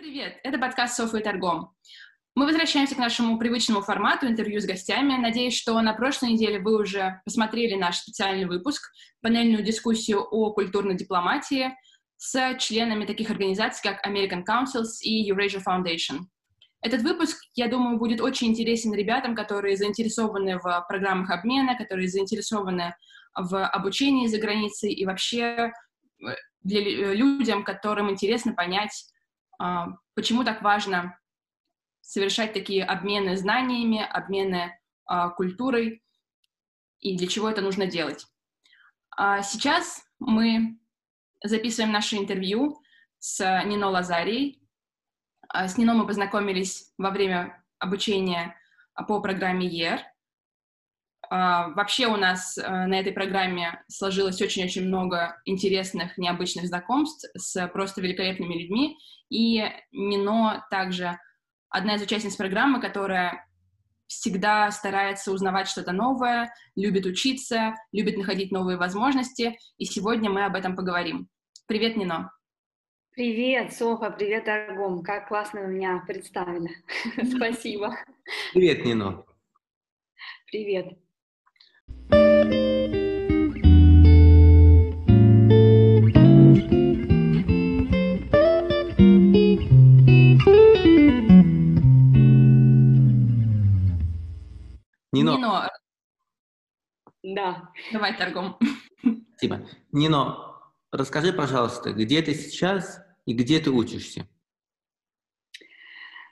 привет! Это подкаст «Софа и торгом». Мы возвращаемся к нашему привычному формату интервью с гостями. Надеюсь, что на прошлой неделе вы уже посмотрели наш специальный выпуск, панельную дискуссию о культурной дипломатии с членами таких организаций, как American Councils и Eurasia Foundation. Этот выпуск, я думаю, будет очень интересен ребятам, которые заинтересованы в программах обмена, которые заинтересованы в обучении за границей и вообще э, для людям, которым интересно понять, почему так важно совершать такие обмены знаниями, обмены а, культурой и для чего это нужно делать. А сейчас мы записываем наше интервью с Нино Лазарией. С Нино мы познакомились во время обучения по программе ER. Вообще у нас на этой программе сложилось очень-очень много интересных, необычных знакомств с просто великолепными людьми. И Нино также одна из участниц программы, которая всегда старается узнавать что-то новое, любит учиться, любит находить новые возможности, и сегодня мы об этом поговорим. Привет, Нино. Привет, Софа, привет, Аргом. Как классно вы меня представили. Спасибо. Привет, Нино. Привет. Нино. Нино. Да. Давай торгом. Спасибо. Нино, расскажи, пожалуйста, где ты сейчас и где ты учишься?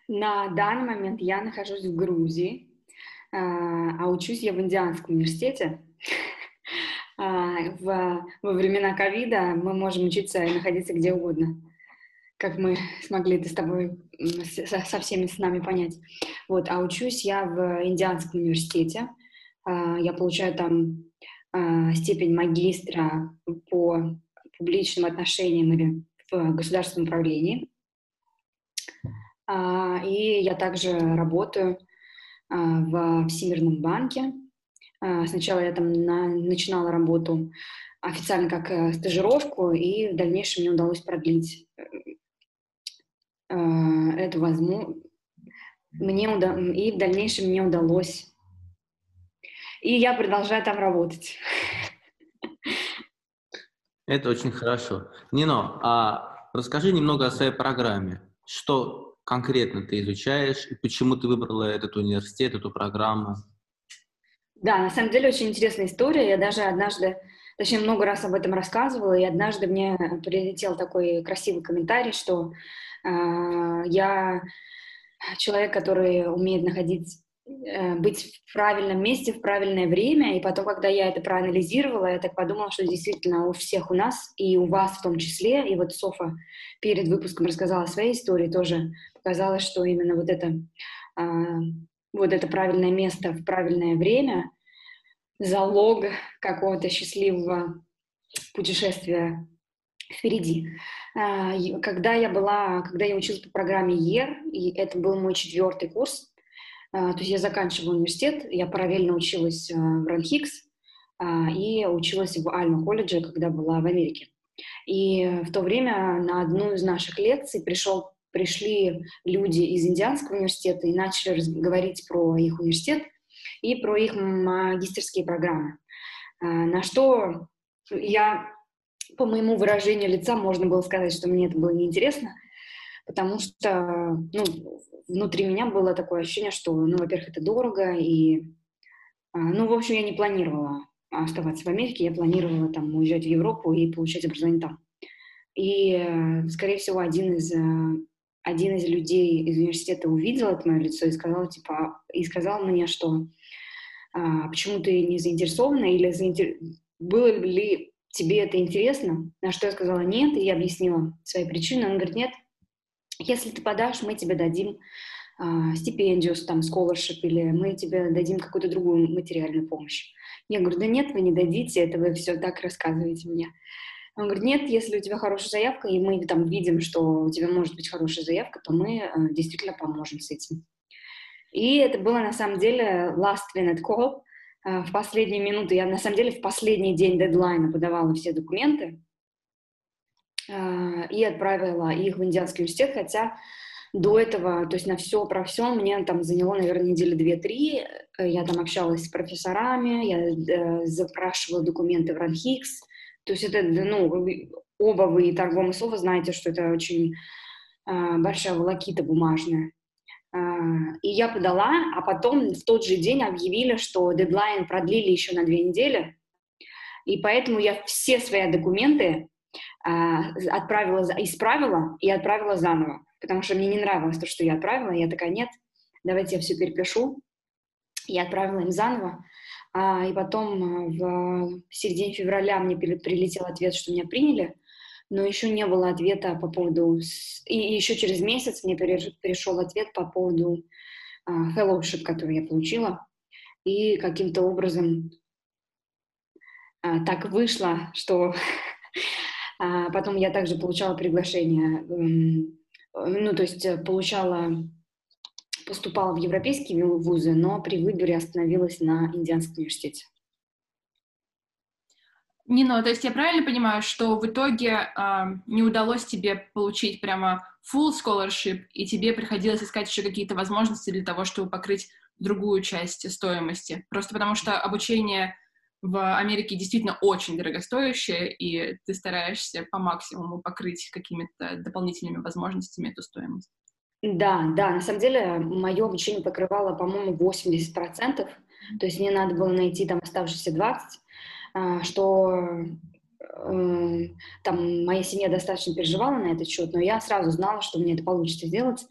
На данный момент я нахожусь в Грузии, а, а учусь я в Индианском университете. А, в, во времена ковида мы можем учиться и находиться где угодно как мы смогли это с тобой со, всеми с нами понять. Вот, а учусь я в Индианском университете. А, я получаю там степень магистра по публичным отношениям или в государственном управлении. И я также работаю в Всемирном банке. Сначала я там на, начинала работу официально как э, стажировку, и в дальнейшем мне удалось продлить э, эту возможность. Мне уда... И в дальнейшем мне удалось. И я продолжаю там работать. Это очень хорошо. Нино, а расскажи немного о своей программе. Что конкретно ты изучаешь и почему ты выбрала этот университет, эту программу? Да, на самом деле очень интересная история. Я даже однажды, точнее, много раз об этом рассказывала, и однажды мне прилетел такой красивый комментарий, что э, я человек, который умеет находить быть в правильном месте в правильное время, и потом, когда я это проанализировала, я так подумала, что действительно у всех у нас, и у вас в том числе, и вот Софа перед выпуском рассказала своей истории, тоже показалось, что именно вот это а, вот это правильное место в правильное время, залог какого-то счастливого путешествия впереди. А, когда я была, когда я училась по программе ЕР, и это был мой четвертый курс, то есть я заканчивала университет, я параллельно училась а, в Ранхикс и училась в Альма колледже, когда была в Америке. И в то время на одну из наших лекций пришел пришли люди из Индианского университета и начали говорить про их университет и про их магистерские программы. А, на что я, по моему выражению лица, можно было сказать, что мне это было неинтересно, потому что ну, внутри меня было такое ощущение, что, ну, во-первых, это дорого, и, а, ну, в общем, я не планировала оставаться в Америке, я планировала там уезжать в Европу и получать образование там. И, э, скорее всего, один из э, один из людей из университета увидел это мое лицо и сказал, типа, и сказал мне, что а, почему ты не заинтересована или заинтер... было ли тебе это интересно? На что я сказала нет, и я объяснила свои причины. Он говорит, нет, если ты подашь, мы тебе дадим а, стипендию, там, scholarship, или мы тебе дадим какую-то другую материальную помощь. Я говорю, да нет, вы не дадите, это вы все так рассказываете мне. Он говорит, нет, если у тебя хорошая заявка, и мы там видим, что у тебя может быть хорошая заявка, то мы э, действительно поможем с этим. И это было на самом деле last minute call. Э, в последние минуты, я на самом деле в последний день дедлайна подавала все документы. И отправила их в Индианский университет, хотя до этого, то есть на все про все, мне там заняло, наверное, недели две-три. Я там общалась с профессорами, я э, запрашивала документы в РАНХИКС. То есть это, ну, оба вы торговое слово знаете, что это очень э, большая волокита бумажная. Э, и я подала, а потом в тот же день объявили, что дедлайн продлили еще на две недели. И поэтому я все свои документы э, отправила, исправила и отправила заново потому что мне не нравилось то, что я отправила. Я такая, нет, давайте я все перепишу. Я отправила им заново. А, и потом а, в середине февраля мне прилетел ответ, что меня приняли, но еще не было ответа по поводу... И еще через месяц мне пришел ответ по поводу а, fellowship, который я получила. И каким-то образом а, так вышло, что а, потом я также получала приглашение ну, то есть э, получала, поступала в европейские вузы, но при выборе остановилась на Индианском университете. Нино, то есть я правильно понимаю, что в итоге э, не удалось тебе получить прямо full scholarship, и тебе приходилось искать еще какие-то возможности для того, чтобы покрыть другую часть стоимости? Просто потому что обучение в Америке действительно очень дорогостоящее, и ты стараешься по максимуму покрыть какими-то дополнительными возможностями эту стоимость. Да, да, на самом деле мое обучение покрывало, по-моему, 80%, то есть мне надо было найти там оставшиеся 20%, а, что Эм, там моя семья достаточно переживала на этот счет, но я сразу знала, что мне это получится сделать,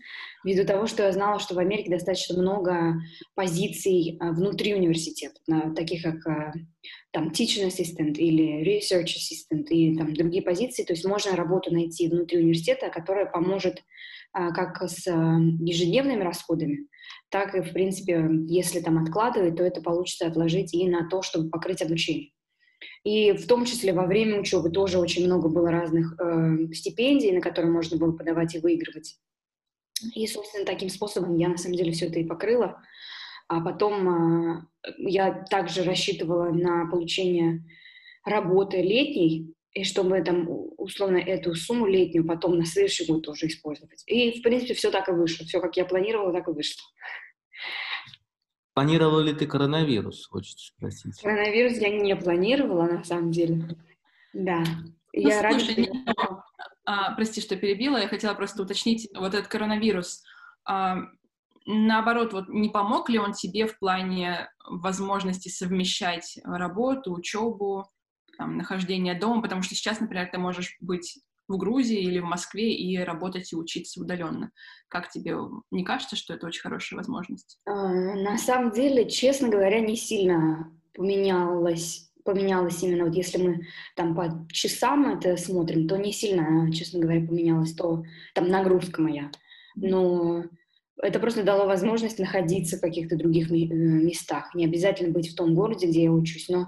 ввиду того, что я знала, что в Америке достаточно много позиций э, внутри университета, таких как э, там teaching assistant или research assistant и там другие позиции, то есть можно работу найти внутри университета, которая поможет э, как с ежедневными расходами, так и, в принципе, если там откладывать, то это получится отложить и на то, чтобы покрыть обучение. И в том числе во время учебы тоже очень много было разных э, стипендий, на которые можно было подавать и выигрывать. И, собственно, таким способом я на самом деле все это и покрыла. А потом э, я также рассчитывала на получение работы летней, и чтобы там условно эту сумму летнюю потом на следующий год тоже использовать. И, в принципе, все так и вышло. Все, как я планировала, так и вышло. Планировала ли ты коронавирус, хочется спросить? Коронавирус я не планировала, на самом деле. Да. Ну, я слушай, рада, не... а, прости, что перебила, я хотела просто уточнить, вот этот коронавирус, а, наоборот, вот не помог ли он тебе в плане возможности совмещать работу, учебу, там, нахождение дома, потому что сейчас, например, ты можешь быть в Грузии или в Москве и работать и учиться удаленно. Как тебе не кажется, что это очень хорошая возможность? А, на самом деле, честно говоря, не сильно поменялось поменялось именно, вот если мы там по часам это смотрим, то не сильно, честно говоря, поменялось то, там нагрузка моя. Но это просто дало возможность находиться в каких-то других э, местах. Не обязательно быть в том городе, где я учусь, но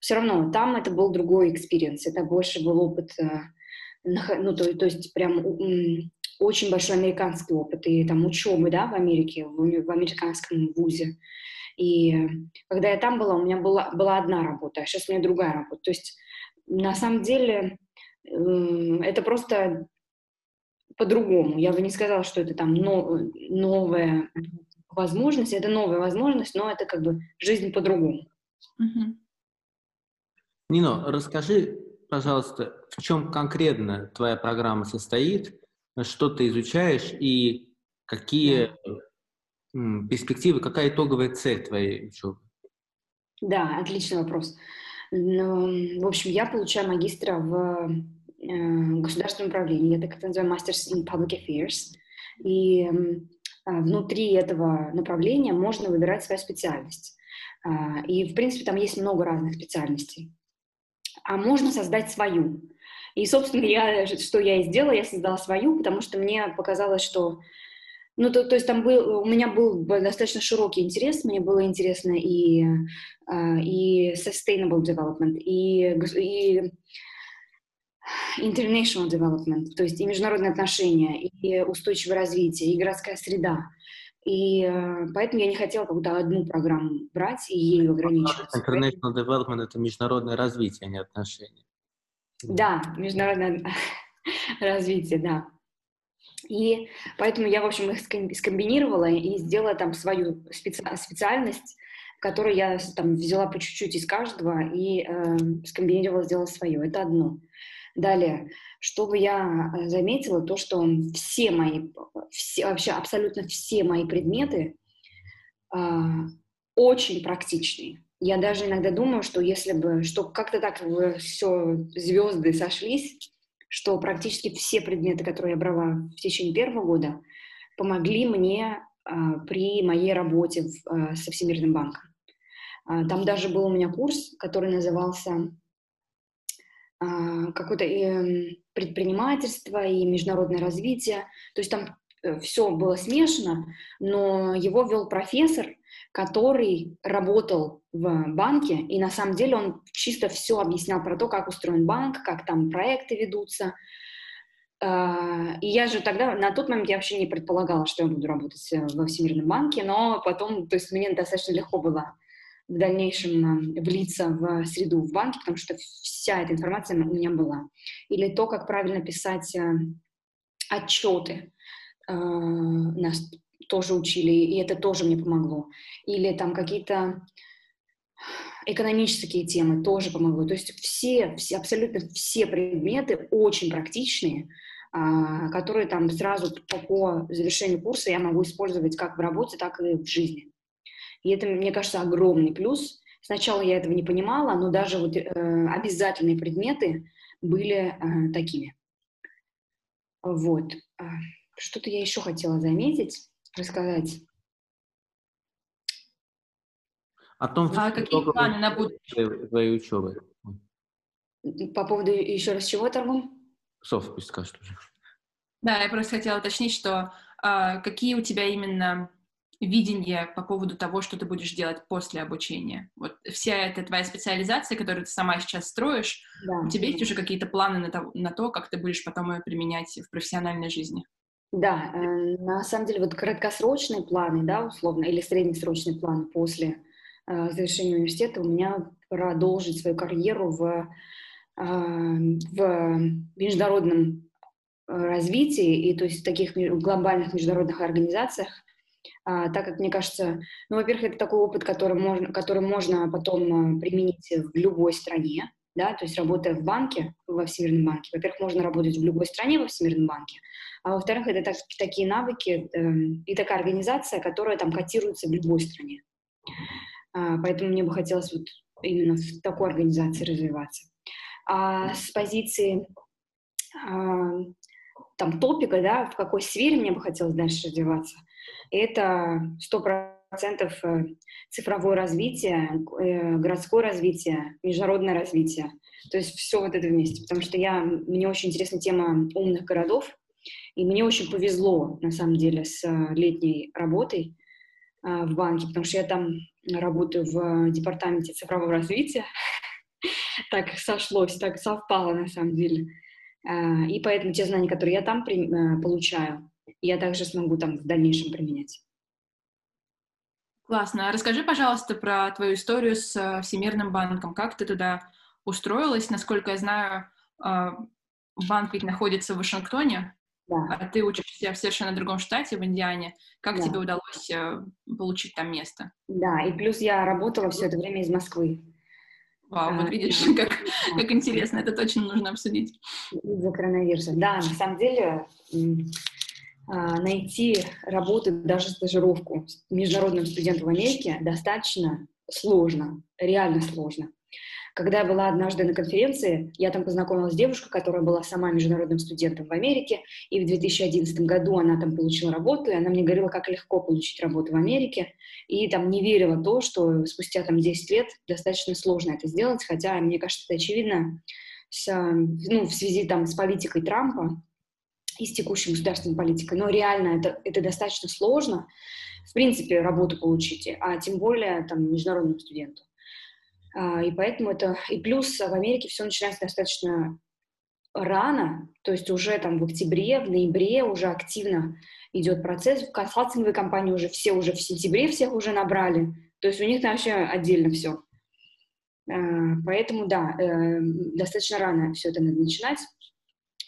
все равно там это был другой experience, это больше был опыт э, ну, то, то есть прям очень большой американский опыт и там учебы, да, в Америке, в, в американском вузе. И когда я там была, у меня была, была одна работа, а сейчас у меня другая работа. То есть на самом деле это просто по-другому. Я бы не сказала, что это там но, новая возможность, это новая возможность, но это как бы жизнь по-другому. Mm-hmm. Нино, расскажи пожалуйста, в чем конкретно твоя программа состоит, что ты изучаешь и какие перспективы, какая итоговая цель твоей учебы? Да, отличный вопрос. Ну, в общем, я получаю магистра в э, государственном управлении, я так это называю Masters in Public Affairs, и э, внутри этого направления можно выбирать свою специальность. Э, и, в принципе, там есть много разных специальностей а можно создать свою. И, собственно, я, что я и сделала, я создала свою, потому что мне показалось, что ну, то, то есть там был, у меня был достаточно широкий интерес, мне было интересно и, а, и sustainable development, и, и international development, то есть и международные отношения, и устойчивое развитие, и городская среда. И э, поэтому я не хотела какую-то одну программу брать и ею ограничиваться. International Development — это международное развитие, а не отношения. Да, международное... развития, да. И поэтому я, в общем, их скомбинировала и сделала там свою специ... специальность, которую я там взяла по чуть-чуть из каждого и э, скомбинировала, сделала свое. Это одно. Далее, чтобы я э, заметила, то, что все мои, все, вообще абсолютно все мои предметы э, очень практичные. Я даже иногда думаю, что если бы, что как-то так все звезды сошлись, что практически все предметы, которые я брала в течение первого года, помогли мне а, при моей работе в, а, со Всемирным банком. А, там даже был у меня курс, который назывался какое-то э, предпринимательство и международное развитие. То есть там э, все было смешано, но его вел профессор, который работал в банке, и на самом деле он чисто все объяснял про то, как устроен банк, как там проекты ведутся. А, и я же тогда, на тот момент я вообще не предполагала, что я буду работать э, во Всемирном банке, но потом, то есть мне достаточно легко было в дальнейшем влиться в среду в банке, потому что вся эта информация у меня была. Или то, как правильно писать э, отчеты. Э, нас тоже учили, и это тоже мне помогло. Или там какие-то экономические темы тоже помогло. То есть все, все, абсолютно все предметы очень практичные, а, которые там сразу по, завершению курса я могу использовать как в работе, так и в жизни. И это, мне кажется, огромный плюс. Сначала я этого не понимала, но даже вот э, обязательные предметы были э, такими. Вот. А, что-то я еще хотела заметить рассказать? О том, а какие планы на будущее твоей учебы? По поводу еще раз чего, Торгум? Соф пусть скажет уже. Да, я просто хотела уточнить, что а, какие у тебя именно видение по поводу того, что ты будешь делать после обучения? Вот вся эта твоя специализация, которую ты сама сейчас строишь, да. у тебя есть уже какие-то планы на то, на то, как ты будешь потом ее применять в профессиональной жизни? Да, э, на самом деле вот краткосрочные планы, да, условно, или среднесрочный план после э, завершения университета у меня продолжить свою карьеру в, э, в международном развитии и то есть в таких глобальных международных организациях, а, так как мне кажется, ну, во-первых, это такой опыт, который можно, который можно потом применить в любой стране, да, то есть работая в банке, во Всемирном банке, во-первых, можно работать в любой стране во Всемирном банке, а во-вторых, это так, такие навыки э, и такая организация, которая там котируется в любой стране. А, поэтому мне бы хотелось вот именно в такой организации развиваться. А с позиции а, там топика, да, в какой сфере мне бы хотелось дальше развиваться, это сто процентов э, цифровое развитие, э, городское развитие, международное развитие. То есть все вот это вместе. Потому что я, мне очень интересна тема умных городов, и мне очень повезло, на самом деле, с э, летней работой в банке, потому что я там работаю в департаменте цифрового развития. так сошлось, так совпало, на самом деле. И поэтому те знания, которые я там получаю, я также смогу там в дальнейшем применять. Классно. А расскажи, пожалуйста, про твою историю с э, Всемирным банком. Как ты туда устроилась? Насколько я знаю, э, банк ведь находится в Вашингтоне, да. а ты учишься в совершенно другом штате, в Индиане. Как да. тебе удалось э, получить там место? Да, и плюс я работала все это время из Москвы. Вау, вот видишь, как, как интересно, это точно нужно обсудить. Из-за коронавируса. Да, на самом деле а, найти работу, даже стажировку международным студентом в Америке достаточно сложно, реально сложно. Когда я была однажды на конференции, я там познакомилась с девушкой, которая была сама международным студентом в Америке, и в 2011 году она там получила работу, и она мне говорила, как легко получить работу в Америке, и там не верила то, что спустя там 10 лет достаточно сложно это сделать, хотя, мне кажется, это очевидно с, ну, в связи там с политикой Трампа, и с текущей государственной политикой. Но реально это, это достаточно сложно, в принципе, работу получить, а тем более там международному студенту. А, и поэтому это... И плюс в Америке все начинается достаточно рано, то есть уже там в октябре, в ноябре уже активно идет процесс. В консалтинговой компании уже все уже в сентябре всех уже набрали. То есть у них там вообще отдельно все. А, поэтому, да, э, достаточно рано все это надо начинать.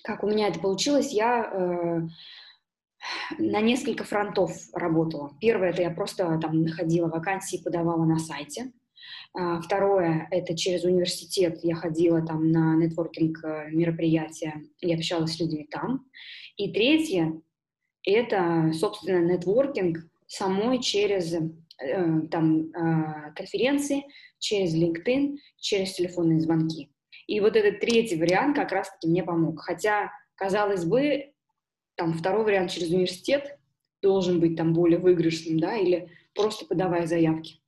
Как у меня это получилось, я э, на несколько фронтов работала. Первое, это я просто там находила вакансии, подавала на сайте. А, второе, это через университет я ходила там на нетворкинг э, мероприятия и общалась с людьми там. И третье, это, собственно, нетворкинг самой через э, там конференции, через LinkedIn, через телефонные звонки. И вот этот третий вариант как раз-таки мне помог. Хотя, казалось бы, там второй вариант через университет должен быть там более выигрышным, да, или просто подавая заявки.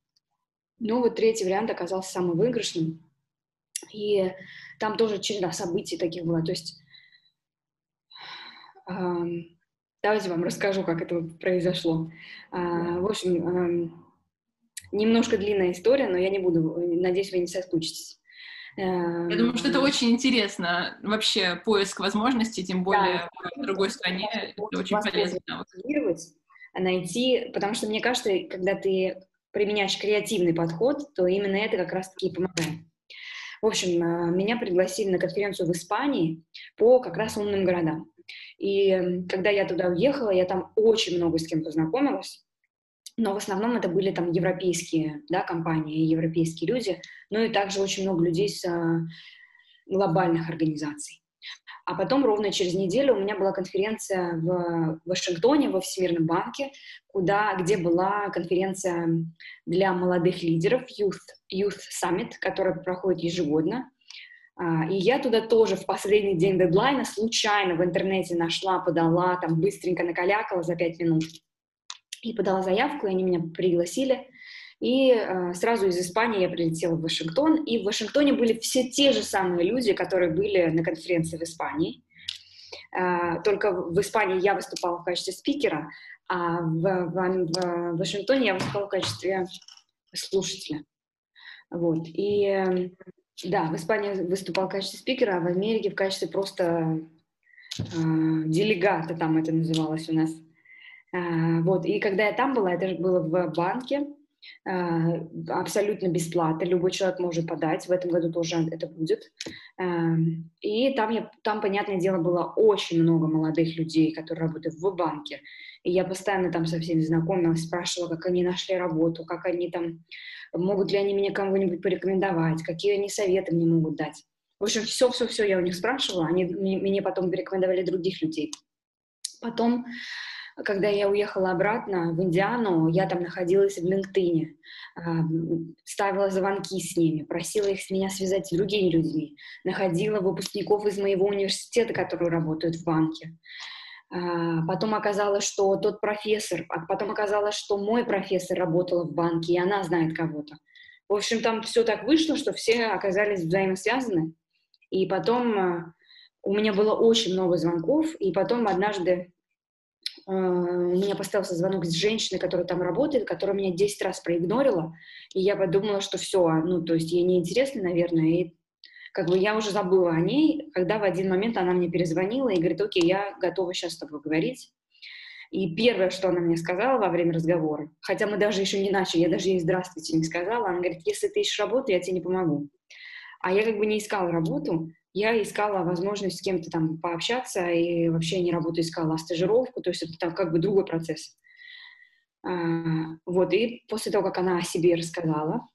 Но вот третий вариант оказался самым выигрышным. И там тоже череда событий таких была. То есть эм, давайте вам расскажу, как это произошло. Э, в общем, эм, немножко длинная история, но я не буду, надеюсь, вы не соскучитесь. Я думаю, что это эм, очень интересно, вообще поиск возможностей, тем более да, в другой стране, это очень полезно. Найти, потому что мне кажется, когда ты применяешь креативный подход, то именно это как раз-таки и помогает. В общем, э, меня пригласили на конференцию в Испании по как раз умным городам. И когда я туда уехала, я там очень много с кем познакомилась но в основном это были там европейские да, компании, европейские люди, ну и также очень много людей с а, глобальных организаций. А потом ровно через неделю у меня была конференция в Вашингтоне, во Всемирном банке, куда, где была конференция для молодых лидеров, Youth, Youth Summit, которая проходит ежегодно. А, и я туда тоже в последний день дедлайна случайно в интернете нашла, подала, там быстренько накалякала за пять минут и подала заявку, и они меня пригласили. И э, сразу из Испании я прилетела в Вашингтон, и в Вашингтоне были все те же самые люди, которые были на конференции в Испании. Э, только в Испании я выступала в качестве спикера, а в, в, в Вашингтоне я выступала в качестве слушателя. Вот. И э, да, в Испании выступал в качестве спикера, а в Америке в качестве просто э, делегата, там это называлось у нас. А, вот, и когда я там была, это же было в банке, а, абсолютно бесплатно, любой человек может подать, в этом году тоже это будет. А, и там, я, там, понятное дело, было очень много молодых людей, которые работают в банке, и я постоянно там со всеми знакомилась, спрашивала, как они нашли работу, как они там, могут ли они мне кого-нибудь порекомендовать, какие они советы мне могут дать. В общем, все-все-все я у них спрашивала, они мне потом порекомендовали других людей. Потом когда я уехала обратно в Индиану, я там находилась в LinkedIn, ставила звонки с ними, просила их с меня связать с другими людьми, находила выпускников из моего университета, которые работают в банке. А, потом оказалось, что тот профессор, а потом оказалось, что мой профессор работала в банке, и она знает кого-то. В общем, там все так вышло, что все оказались взаимосвязаны. И потом а, у меня было очень много звонков, и потом однажды меня поставился звонок с женщиной, которая там работает, которая меня 10 раз проигнорила, и я подумала, что все, ну, то есть ей неинтересно, наверное, и как бы я уже забыла о ней, когда в один момент она мне перезвонила и говорит, окей, я готова сейчас с тобой говорить. И первое, что она мне сказала во время разговора, хотя мы даже еще не начали, я даже ей здравствуйте не сказала, она говорит, если ты ищешь работу, я тебе не помогу. А я как бы не искала работу, я искала возможность с кем-то там пообщаться, и вообще не работу искала, а стажировку, то есть это там как бы другой процесс. А, вот, и после того, как она о себе рассказала,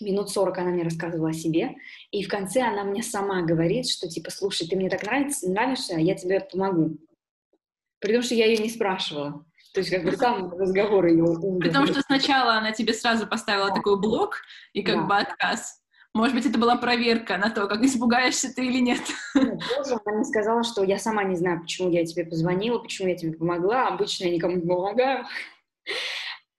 минут 40 она мне рассказывала о себе, и в конце она мне сама говорит, что типа, слушай, ты мне так нравится, нравишься, я тебе помогу. При том, что я ее не спрашивала. То есть как бы сам разговор ее Потому что сначала она тебе сразу поставила да. такой блок и как да. бы отказ. Может быть, это была проверка на то, как испугаешься ты или нет. Тоже она мне сказала, что я сама не знаю, почему я тебе позвонила, почему я тебе помогла. Обычно я никому не помогаю.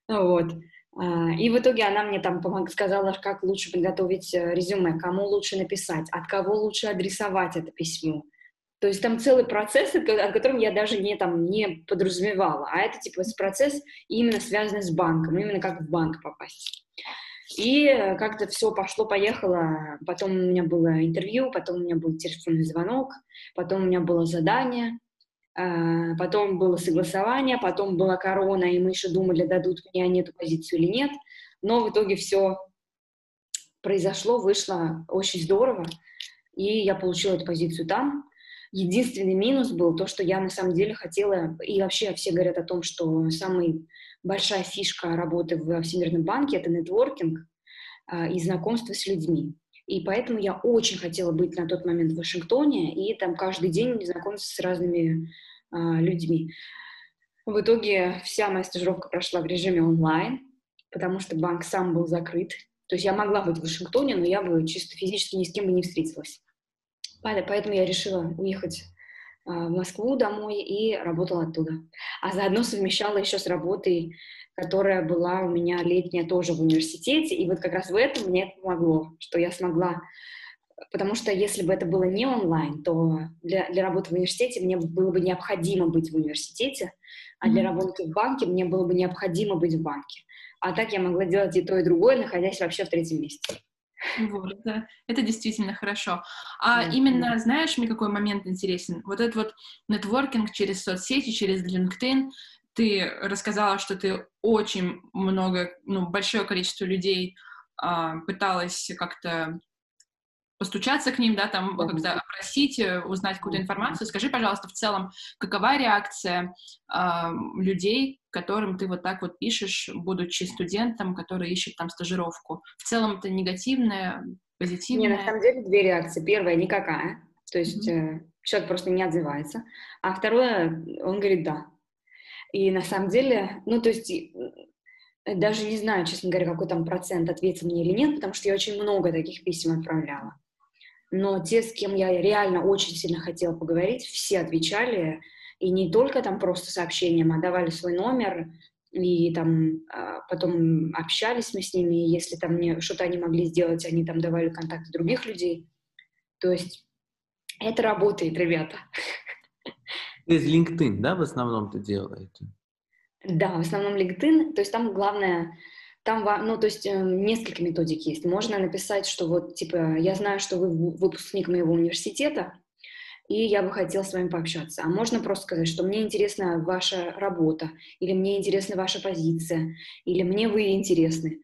Вот. А, и в итоге она мне там сказала, как лучше подготовить э, резюме, кому лучше написать, от кого лучше адресовать это письмо. То есть там целый процесс, о котором я даже не, там, не подразумевала. А это типа процесс именно связанный с банком, именно как в банк попасть. И как-то все пошло-поехало. Потом у меня было интервью, потом у меня был телефонный звонок, потом у меня было задание, а, потом было согласование, потом была корона, и мы еще думали, дадут мне они эту позицию или нет. Но в итоге все произошло, вышло очень здорово, и я получила эту позицию там. Единственный минус был то, что я на самом деле хотела, и вообще все говорят о том, что самая большая фишка работы в Всемирном банке — это нетворкинг а, и знакомство с людьми. И поэтому я очень хотела быть на тот момент в Вашингтоне и там каждый день знакомиться с разными а, людьми. В итоге вся моя стажировка прошла в режиме онлайн, потому что банк сам был закрыт. То есть я могла быть в Вашингтоне, но я бы чисто физически ни с кем бы не встретилась. Поэтому я решила уехать в Москву домой и работала оттуда. А заодно совмещала еще с работой, которая была у меня летняя тоже в университете. И вот как раз в этом мне это помогло, что я смогла Потому что если бы это было не онлайн, то для, для работы в университете мне было бы необходимо быть в университете, а для работы в банке мне было бы необходимо быть в банке. А так я могла делать и то, и другое, находясь вообще в третьем месте. Вот, да. Это действительно хорошо. А да. именно, знаешь, мне какой момент интересен? Вот этот вот нетворкинг через соцсети, через LinkedIn. Ты рассказала, что ты очень много, ну, большое количество людей а, пыталась как-то постучаться к ним, да, там mm-hmm. как-то опросить, э, узнать какую-то информацию. Скажи, пожалуйста, в целом, какова реакция э, людей, которым ты вот так вот пишешь, будучи студентом, который ищет там стажировку? В целом это негативное, позитивное? Не, на самом деле две реакции. Первая никакая, то есть mm-hmm. э, человек просто не отзывается, а второе, он говорит «да». И на самом деле, ну, то есть даже не знаю, честно говоря, какой там процент ответил мне или нет, потому что я очень много таких писем отправляла но те, с кем я реально очень сильно хотела поговорить, все отвечали, и не только там просто сообщением, а давали свой номер, и там а, потом общались мы с ними, и если там мне что-то они могли сделать, они там давали контакты других людей. То есть это работает, ребята. Из LinkedIn, да, в основном ты делаете? Да, в основном LinkedIn. То есть там главное там, ну, то есть э, несколько методик есть. Можно написать, что вот, типа, я знаю, что вы выпускник моего университета, и я бы хотел с вами пообщаться. А можно просто сказать, что мне интересна ваша работа, или мне интересна ваша позиция, или мне вы интересны.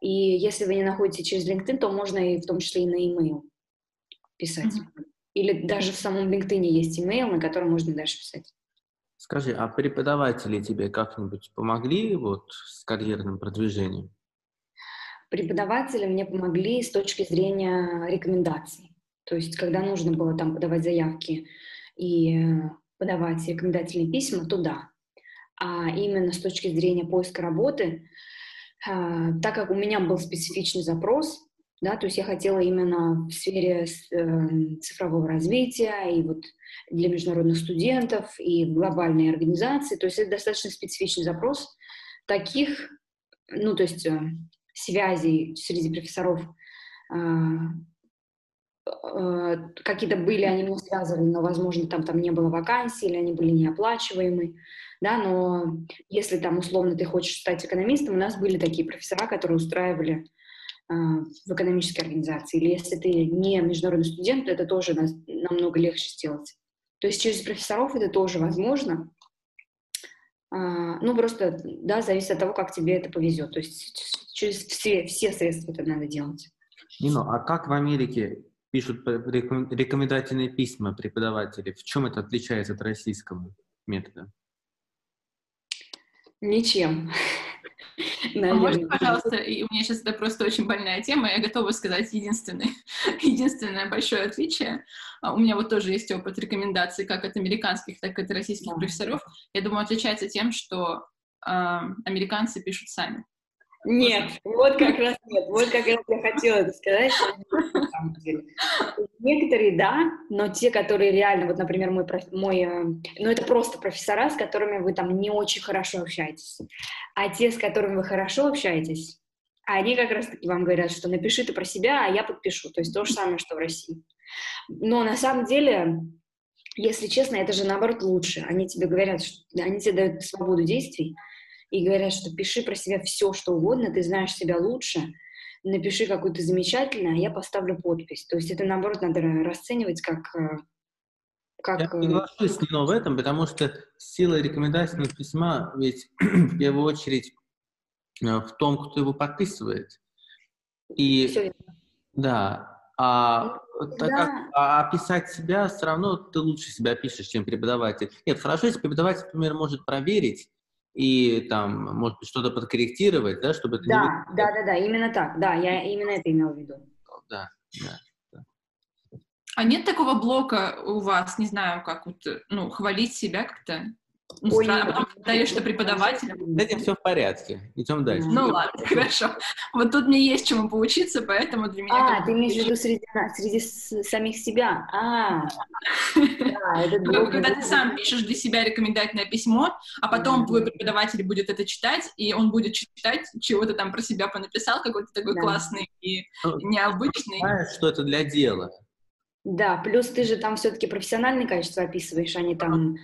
И если вы не находите через LinkedIn, то можно и в том числе и на e-mail писать. Mm-hmm. Или даже в самом LinkedIn есть email, на котором можно дальше писать. Скажи, а преподаватели тебе как-нибудь помогли вот с карьерным продвижением? Преподаватели мне помогли с точки зрения рекомендаций. То есть, когда нужно было там подавать заявки и э, подавать рекомендательные письма, то да. А именно с точки зрения поиска работы, а, так как у меня был специфичный запрос, да, то есть я хотела именно в сфере э, цифрового развития и вот для международных студентов и глобальной организации, то есть это достаточно специфичный запрос. Таких, ну, то есть э, связей среди профессоров э, э, какие-то были, они не связаны, но, возможно, там, там не было вакансий, или они были неоплачиваемы, да, но если там, условно, ты хочешь стать экономистом, у нас были такие профессора, которые устраивали в экономической организации, или если ты не международный студент, то это тоже намного легче сделать. То есть через профессоров это тоже возможно. А, ну, просто, да, зависит от того, как тебе это повезет. То есть через все, все средства это надо делать. Нино, а как в Америке пишут рекомендательные письма преподаватели? В чем это отличается от российского метода? Ничем. А можно, пожалуйста, и у меня сейчас это просто очень больная тема, я готова сказать единственное, единственное большое отличие. А у меня вот тоже есть опыт рекомендаций как от американских, так и от российских профессоров. Я думаю, отличается тем, что э, американцы пишут сами. Нет, вот как раз нет, вот как раз я хотела это сказать. Некоторые, да, но те, которые реально, вот, например, мой, мой, э, ну, это просто профессора, с которыми вы там не очень хорошо общаетесь. А те, с которыми вы хорошо общаетесь, они как раз-таки вам говорят, что напиши ты про себя, а я подпишу. То есть то же самое, что в России. Но на самом деле, если честно, это же наоборот лучше. Они тебе говорят, что, они тебе дают свободу действий, и говорят, что пиши про себя все, что угодно, ты знаешь себя лучше, напиши какую-то замечательную, а я поставлю подпись. То есть это, наоборот, надо расценивать как... Э, как я соглашусь с в этом, потому что сила рекомендательного письма ведь в первую очередь э, в том, кто его подписывает. И, да, а вот так, да. а описать себя все равно ты лучше себя пишешь, чем преподаватель. Нет, хорошо, если преподаватель, например, может проверить и там, может быть, что-то подкорректировать, да, чтобы это да, не... Да, да, да, именно так, да, я именно это имел в виду. Да, да. А нет такого блока у вас, не знаю, как вот, ну, хвалить себя как-то? Ну, Ой, потом даешь это преподавателям. С этим все в порядке. Идем дальше. Ну ладно, хорошо. Вот тут мне есть чему поучиться, поэтому для меня... А, ты имеешь в виду среди, среди самих себя? А, да, это ну, Когда ты сам пишешь для себя рекомендательное письмо, а потом твой преподаватель будет это читать, и он будет читать, чего ты там про себя понаписал, какой-то такой классный и ну, необычный. Знаешь, что это для дела. Да, плюс ты же там все-таки профессиональные качества описываешь, а не там...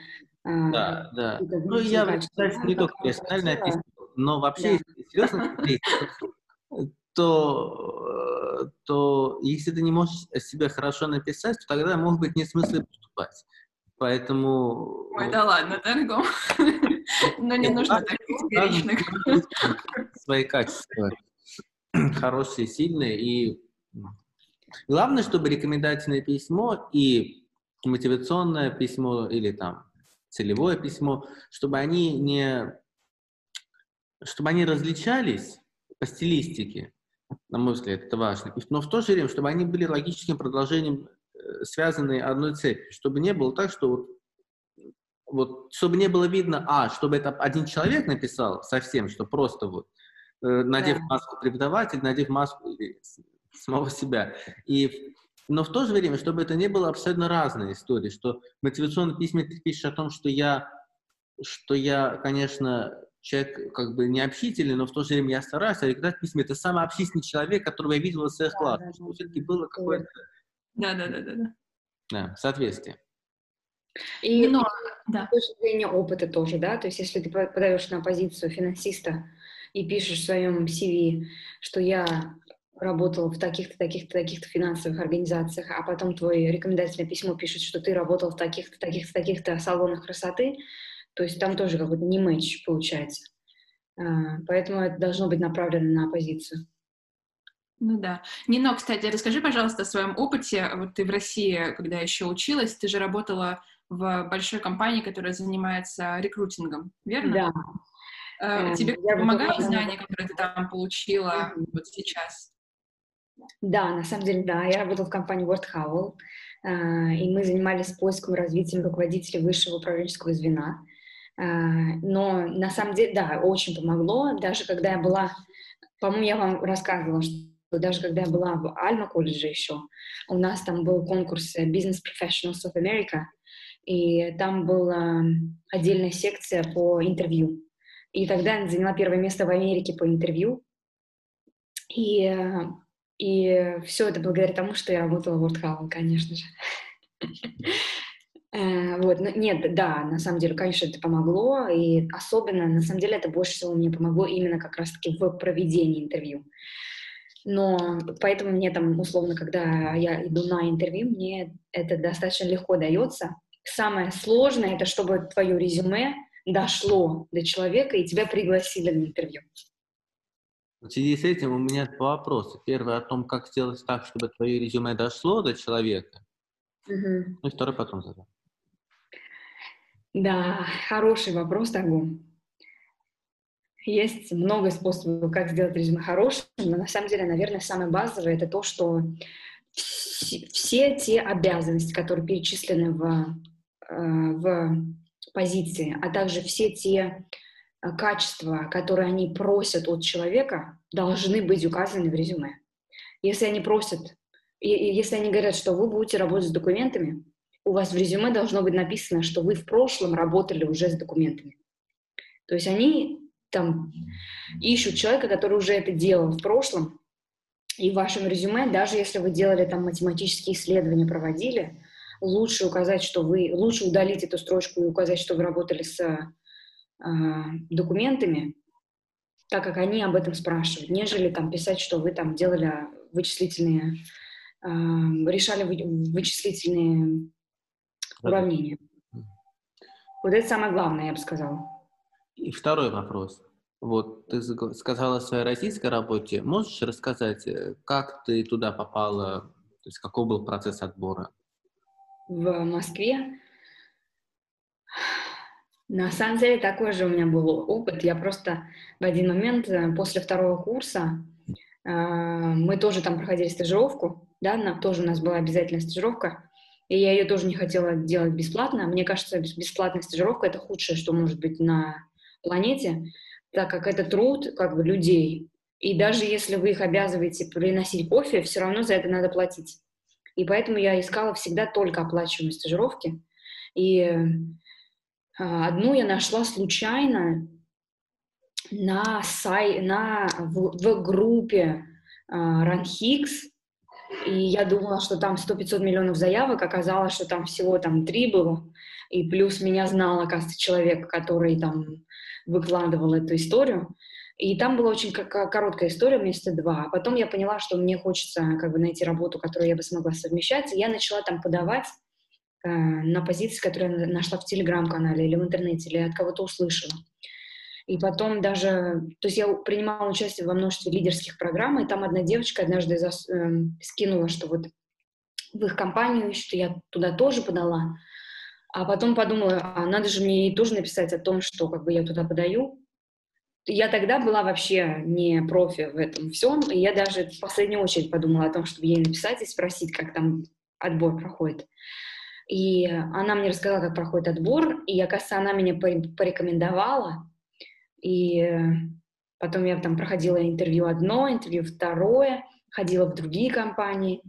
А, да, да. Ну, я, кстати, не только профессионально описываю, но вообще, да. если серьезно смотреть, то, то если ты не можешь себя хорошо написать, то тогда, может быть, нет смысла поступать. Поэтому... Ой, да ладно, торгом. Но не нужно так категоричных. Свои качества хорошие, сильные и Главное, чтобы рекомендательное письмо и мотивационное письмо или там целевое письмо, чтобы они не, чтобы они различались по стилистике, на мой взгляд, это важно, но в то же время, чтобы они были логическим продолжением, э, связанные одной цепью, чтобы не было так, что вот, вот чтобы не было видно, а, чтобы это один человек написал совсем, что просто вот, э, надев да. маску преподаватель, надев маску самого себя. И, но в то же время, чтобы это не было абсолютно разные истории, что в мотивационном письме ты пишешь о том, что я, что я, конечно, человек как бы не общительный, но в то же время я стараюсь, а рекомендательное письме это самый общительный человек, которого я видел в своих да, классах. Да, да. Все-таки было какое-то... Да, да, да, да, да. Да, соответствие. И но, да. с точки зрения опыта тоже, да, то есть если ты подаешь на позицию финансиста и пишешь в своем CV, что я работал в таких-то, таких-то, таких-то финансовых организациях, а потом твое рекомендательное письмо пишет, что ты работал в таких-то, таких-то, таких-то салонах красоты, то есть там тоже какой-то не матч получается. А, поэтому это должно быть направлено на оппозицию. Ну да. Нино, кстати, расскажи, пожалуйста, о своем опыте. Вот ты в России, когда еще училась, ты же работала в большой компании, которая занимается рекрутингом, верно? Да. А, тебе Я помогают знания, которые ты там получила mm-hmm. вот сейчас? Да, на самом деле, да. Я работала в компании Word Howell, а, и мы занимались поиском и развитием руководителей высшего управленческого звена. А, но на самом деле, да, очень помогло. Даже когда я была, по-моему, я вам рассказывала, что даже когда я была в Альма колледже еще, у нас там был конкурс Business Professionals of America, и там была отдельная секция по интервью. И тогда я заняла первое место в Америке по интервью. И и все это благодаря тому, что я работала в WordHowl, конечно же. Э, вот, нет, да, на самом деле, конечно, это помогло, и особенно, на самом деле, это больше всего мне помогло именно как раз-таки в проведении интервью. Но поэтому мне там, условно, когда я иду на интервью, мне это достаточно легко дается. Самое сложное — это чтобы твое резюме дошло до человека, и тебя пригласили на интервью. В связи с этим у меня два вопроса. Первый о том, как сделать так, чтобы твое резюме дошло до человека. Угу. Ну и второй потом задам. Да, хороший вопрос, Тагу. Есть много способов, как сделать резюме хорошим, но на самом деле, наверное, самое базовое это то, что все те обязанности, которые перечислены в, э, в позиции, а также все те качества, которые они просят от человека, должны быть указаны в резюме. Если они просят, и, если они говорят, что вы будете работать с документами, у вас в резюме должно быть написано, что вы в прошлом работали уже с документами. То есть они там ищут человека, который уже это делал в прошлом, и в вашем резюме, даже если вы делали там математические исследования, проводили, лучше указать, что вы, лучше удалить эту строчку и указать, что вы работали с а, документами, так как они об этом спрашивают, нежели там писать, что вы там делали вычислительные, э, решали вычислительные уравнения. Вот это самое главное, я бы сказала. И второй вопрос. Вот ты сказала о своей российской работе. Можешь рассказать, э, как ты туда попала То есть какой был процесс отбора? В Москве на самом деле такой же у меня был опыт. Я просто в один момент э, после второго курса э, мы тоже там проходили стажировку, да, на, тоже у нас была обязательная стажировка, и я ее тоже не хотела делать бесплатно. Мне кажется, бесплатная стажировка — это худшее, что может быть на планете, так как это труд как бы людей. И даже если вы их обязываете приносить кофе, все равно за это надо платить. И поэтому я искала всегда только оплачиваемые стажировки. И одну я нашла случайно на сай, на, в, в группе RunHix, и я думала, что там 100-500 миллионов заявок, оказалось, что там всего там три было, и плюс меня знал, оказывается, человек, который там выкладывал эту историю, и там была очень короткая история, месяца два. А потом я поняла, что мне хочется как бы найти работу, которую я бы смогла совмещать, и я начала там подавать на позиции, которые я нашла в телеграм-канале или в интернете, или от кого-то услышала. И потом даже, то есть я принимала участие во множестве лидерских программ, и там одна девочка однажды зас, э, скинула, что вот в их компанию ищут, я туда тоже подала. А потом подумала, а надо же мне тоже написать о том, что как бы я туда подаю. Я тогда была вообще не профи в этом всем, и я даже в последнюю очередь подумала о том, чтобы ей написать и спросить, как там отбор проходит. И она мне рассказала, как проходит отбор, и, оказывается, она меня порекомендовала. И потом я там проходила интервью одно, интервью второе, ходила в другие компании.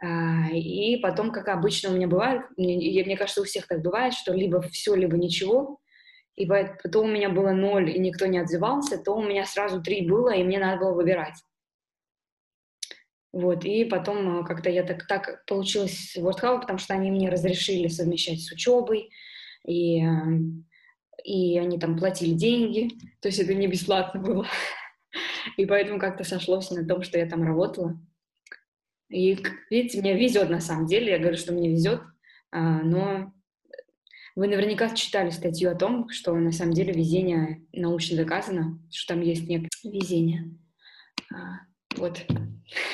А, и потом, как обычно у меня бывает, мне, мне кажется, у всех так бывает, что либо все, либо ничего. И потом у меня было ноль, и никто не отзывался, то у меня сразу три было, и мне надо было выбирать. Вот, и потом э, как-то я так, так получилось в WordHub, потому что они мне разрешили совмещать с учебой, и, и они там платили деньги, то есть это не бесплатно было. И поэтому как-то сошлось на том, что я там работала. И, видите, мне везет на самом деле, я говорю, что мне везет, а, но вы наверняка читали статью о том, что на самом деле везение научно доказано, что там есть некое везение. Вот.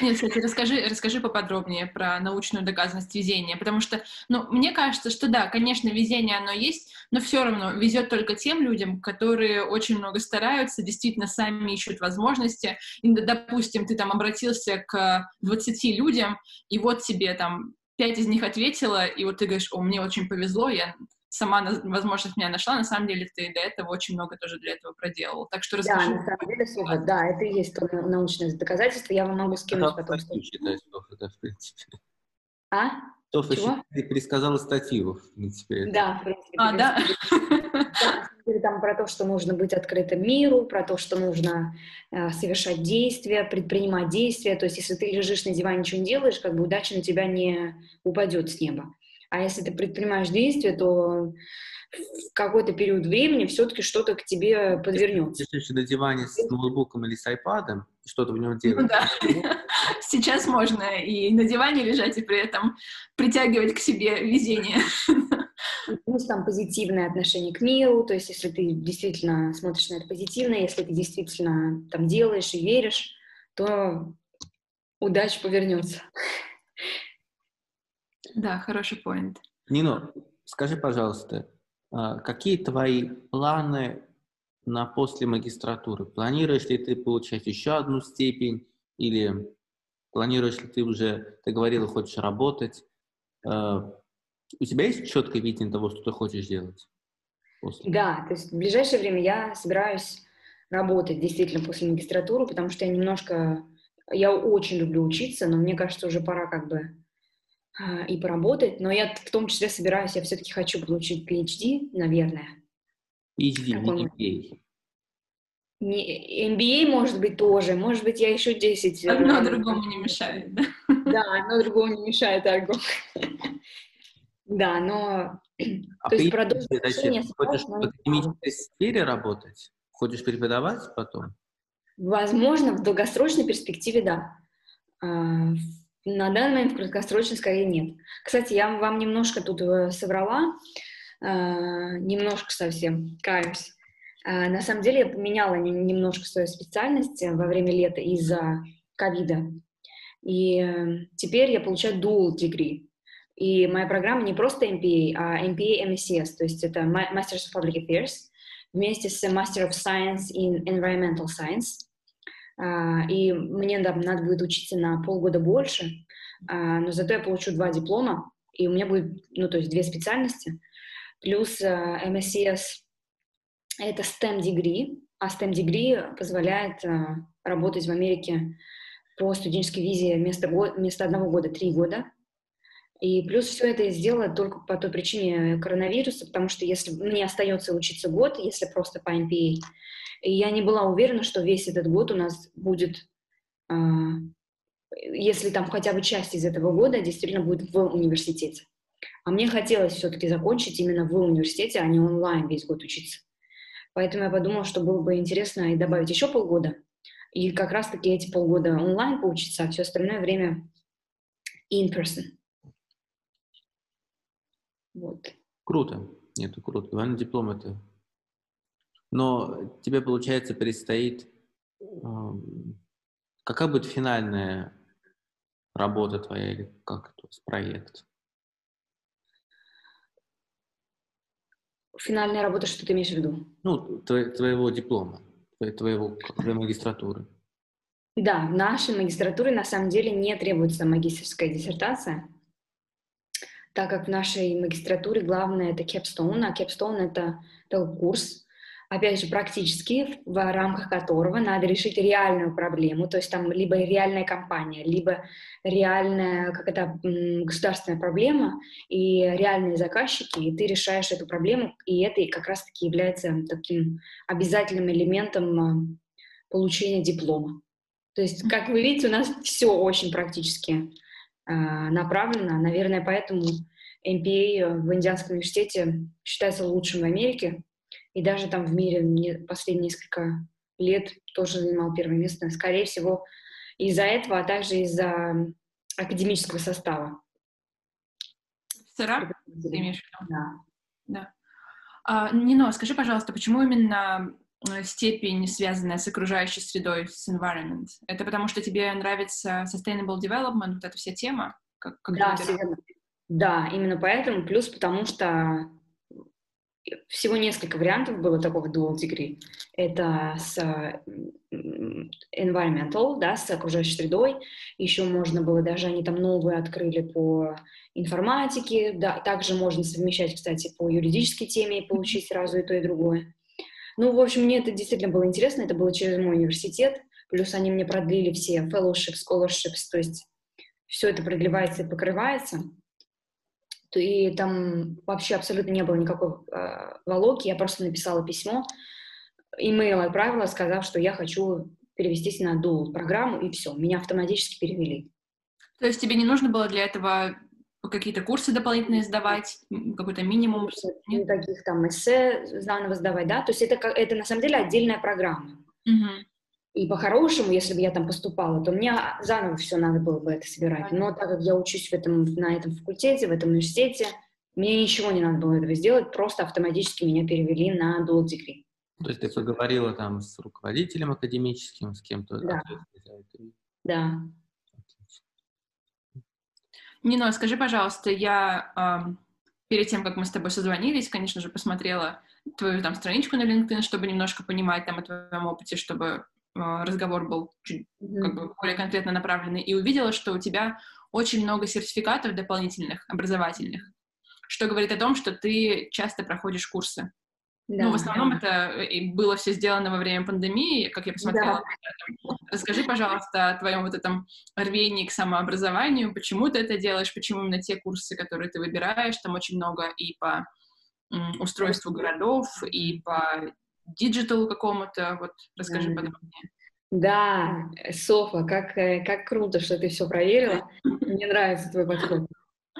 Нет, кстати, расскажи, расскажи поподробнее про научную доказанность везения, потому что, ну, мне кажется, что да, конечно, везение оно есть, но все равно везет только тем людям, которые очень много стараются, действительно сами ищут возможности. И, допустим, ты там обратился к 20 людям, и вот тебе там пять из них ответила, и вот ты говоришь, о, мне очень повезло, я сама возможность меня нашла, на самом деле ты до этого очень много тоже для этого проделал. Так что расскажи. Да, на самом деле, Слава, да, это и есть то научное доказательство, я вам могу скинуть потом. Считать, это, в принципе. А? Тофа ты пересказала статью, в принципе. Да, в принципе. А, да? да? Там про то, что нужно быть открытым миру, про то, что нужно э, совершать действия, предпринимать действия. То есть, если ты лежишь на диване, ничего не делаешь, как бы удача на тебя не упадет с неба. А если ты предпринимаешь действия, то в какой-то период времени все-таки что-то к тебе подвернется. Если на диване с ноутбуком или с айпадом, что-то в нем делать. Ну, да. Сейчас можно и на диване лежать, и при этом притягивать к себе везение. Плюс там позитивное отношение к миру, то есть если ты действительно смотришь на это позитивно, если ты действительно там делаешь и веришь, то удача повернется. Да, хороший поинт. Нино, скажи, пожалуйста, а, какие твои планы на после магистратуры? Планируешь ли ты получать еще одну степень или планируешь ли ты уже, ты говорила, хочешь работать? А, у тебя есть четкое видение того, что ты хочешь делать? После? Да, то есть в ближайшее время я собираюсь работать действительно после магистратуры, потому что я немножко, я очень люблю учиться, но мне кажется, уже пора как бы и поработать, но я в том числе собираюсь, я все-таки хочу получить PhD, наверное. PhD, не MBA. Не, MBA может быть тоже, может быть, я еще 10. Э, одно другому не мешает, да? Да, одно другому не мешает, Арго. Да, но... А то есть продолжить Хочешь в академической сфере работать? Хочешь преподавать потом? Возможно, в долгосрочной перспективе, да. На данный момент в краткосрочной скорее нет. Кстати, я вам немножко тут э, соврала, э, немножко совсем, каюсь. Э, на самом деле я поменяла немножко свою специальность во время лета из-за ковида. И теперь я получаю dual degree. И моя программа не просто MPA, а MPA MSCS, то есть это Masters of Public Affairs вместе с Master of Science in Environmental Science. А, и мне да, надо будет учиться на полгода больше, а, но зато я получу два диплома, и у меня будет, ну, то есть две специальности, плюс а, MSCS — это STEM degree, а STEM degree позволяет работать в Америке по студенческой визе вместо, вместо одного года три года, и плюс все это я сделала только по той причине коронавируса, потому что если мне остается учиться год, если просто по MPA, и я не была уверена, что весь этот год у нас будет, э, если там хотя бы часть из этого года действительно будет в университете. А мне хотелось все-таки закончить именно в университете, а не онлайн весь год учиться. Поэтому я подумала, что было бы интересно и добавить еще полгода. И как раз-таки эти полгода онлайн поучиться, а все остальное время in person. Вот. Круто. Это круто. Двойной диплом это... Но тебе, получается, предстоит... Какая будет финальная работа твоя или как то есть проект? Финальная работа, что ты имеешь в виду? Ну, твоего диплома, твоего, твоей магистратуры. Да, в нашей магистратуре на самом деле не требуется магистрская диссертация так как в нашей магистратуре главное это capstone, а capstone это такой курс, опять же, практически, в рамках которого надо решить реальную проблему, то есть там либо реальная компания, либо реальная как это, государственная проблема и реальные заказчики, и ты решаешь эту проблему, и это как раз-таки является таким обязательным элементом а, получения диплома. То есть, как вы видите, у нас все очень практически а, направлена. Наверное, поэтому MPA в Индианском университете считается лучшим в Америке. И даже там в мире последние несколько лет тоже занимал первое место. Скорее всего, из-за этого, а также из-за академического состава. СРА? Ты имеешь в виду? Да. да. А, Нино, скажи, пожалуйста, почему именно степень, связанная с окружающей средой, с environment? Это потому, что тебе нравится sustainable development, вот эта вся тема? Как, как да, да, именно поэтому. Плюс потому, что всего несколько вариантов было такого dual degree. Это с environmental, да, с окружающей средой. Еще можно было, даже они там новые открыли по информатике. Да, также можно совмещать, кстати, по юридической теме и получить сразу и то, и другое. Ну, в общем, мне это действительно было интересно, это было через мой университет, плюс они мне продлили все fellowships, scholarships, то есть все это продлевается и покрывается. И там вообще абсолютно не было никакой э, волоки, я просто написала письмо, имейл отправила, сказав, что я хочу перевестись на dual программу, и все, меня автоматически перевели. То есть тебе не нужно было для этого какие-то курсы дополнительные сдавать, какой-то минимум? Нет? Никаких там эссе заново сдавать, да, то есть это, это на самом деле отдельная программа. Угу. И по-хорошему, если бы я там поступала, то мне заново все надо было бы это собирать. Но так как я учусь в этом, на этом факультете, в этом университете, мне ничего не надо было этого сделать, просто автоматически меня перевели на dual degree. То есть ты поговорила там с руководителем академическим, с кем-то? Да. Да. Нино, скажи, пожалуйста, я э, перед тем, как мы с тобой созвонились, конечно же, посмотрела твою там страничку на LinkedIn, чтобы немножко понимать там о твоем опыте, чтобы э, разговор был чуть mm-hmm. как бы более конкретно направленный, и увидела, что у тебя очень много сертификатов дополнительных, образовательных, что говорит о том, что ты часто проходишь курсы. Да, ну, в основном да. это э, было все сделано во время пандемии, как я посмотрела. Да. Расскажи, пожалуйста, о твоем вот этом рвении к самообразованию, почему ты это делаешь, почему именно те курсы, которые ты выбираешь, там очень много и по устройству городов, и по диджиталу какому-то, вот расскажи подробнее. Да, Софа, как, э, как круто, что ты все проверила. Мне нравится твой подход.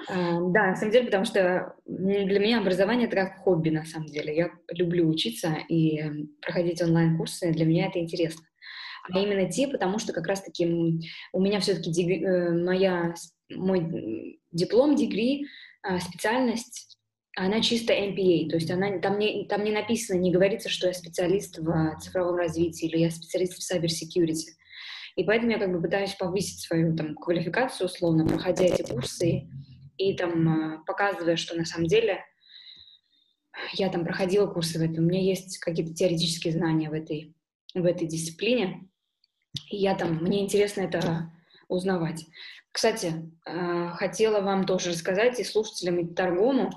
А, да, на самом деле, потому что для меня образование это как хобби, на самом деле. Я люблю учиться и проходить онлайн-курсы, для меня это интересно. А именно те, потому что как раз-таки у меня все-таки э, моя, мой диплом, дегри, а, специальность, она чисто MPA, то есть она, там, не, там не написано, не говорится, что я специалист в цифровом развитии или я специалист в cyber security. И поэтому я как бы пытаюсь повысить свою там квалификацию условно, проходя эти курсы и там а, показывая, что на самом деле я там проходила курсы в этом, у меня есть какие-то теоретические знания в этой, в этой дисциплине, и я там, мне интересно это узнавать. Кстати, а, хотела вам тоже рассказать и слушателям, и Торгому,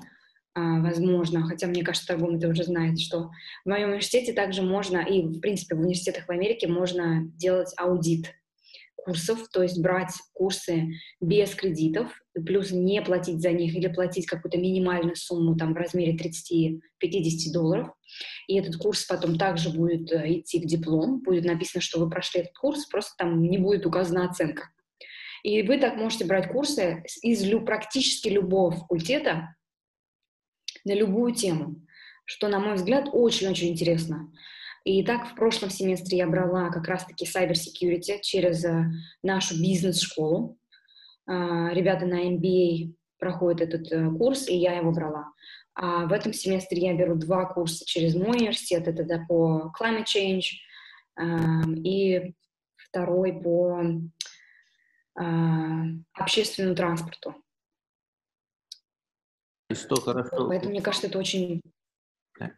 а, возможно, хотя мне кажется, Торгом это уже знает, что в моем университете также можно, и в принципе в университетах в Америке можно делать аудит курсов, то есть брать курсы без кредитов, плюс не платить за них или платить какую-то минимальную сумму там в размере 30-50 долларов. И этот курс потом также будет э, идти в диплом, будет написано, что вы прошли этот курс, просто там не будет указана оценка. И вы так можете брать курсы из лю практически любого факультета на любую тему, что, на мой взгляд, очень-очень интересно. И так в прошлом семестре я брала как раз-таки cyber security через э, нашу бизнес-школу. Э, ребята на MBA проходят этот э, курс, и я его брала. А в этом семестре я беру два курса через мой университет. Это да, по climate change э, и второй по э, общественному транспорту. И что хорошо. Поэтому мне кажется, это очень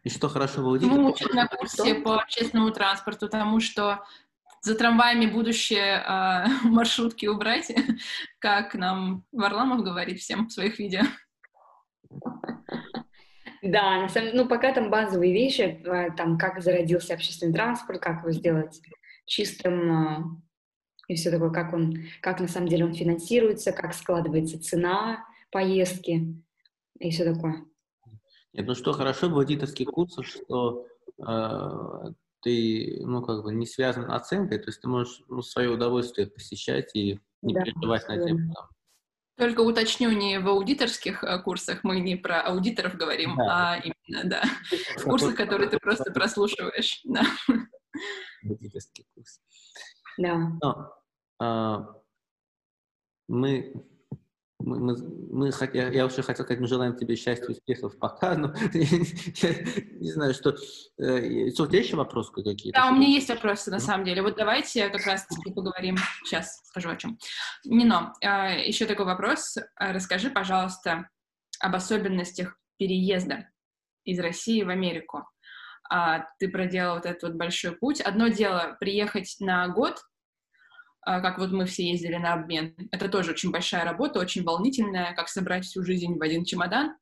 и что хорошо в аудите? Мы учим на курсе по общественному транспорту, потому что за трамваями будущее э, маршрутки убрать, как нам Варламов говорит всем в своих видео. Да, на самом деле, ну, пока там базовые вещи, а, там, как зародился общественный транспорт, как его сделать чистым, а, и все такое, как он, как на самом деле он финансируется, как складывается цена поездки и все такое. Нет, ну что хорошо в аудиторских курсах, что э, ты, ну, как бы не связан оценкой, то есть ты можешь ну, свое удовольствие посещать и не да, переживать на тему. Там. Только уточню, не в аудиторских э, курсах, мы не про аудиторов говорим, да. а именно, да, в курсах, которые ты просто прослушиваешь. Да. Аудиторский курс. Да. Но, а, мы мы, мы, мы я, я уже хотел сказать, мы желаем тебе счастья, успехов пока, но я, не знаю, что... Э, что, у тебя еще вопросы какие-то? Да, у меня есть вопросы, на самом деле. Вот давайте как раз-таки поговорим. Сейчас скажу о чем. Нино, э, еще такой вопрос. Расскажи, пожалуйста, об особенностях переезда из России в Америку. А, ты проделал вот этот вот большой путь. Одно дело приехать на год а, как вот мы все ездили на обмен. Это тоже очень большая работа, очень волнительная, как собрать всю жизнь в один чемодан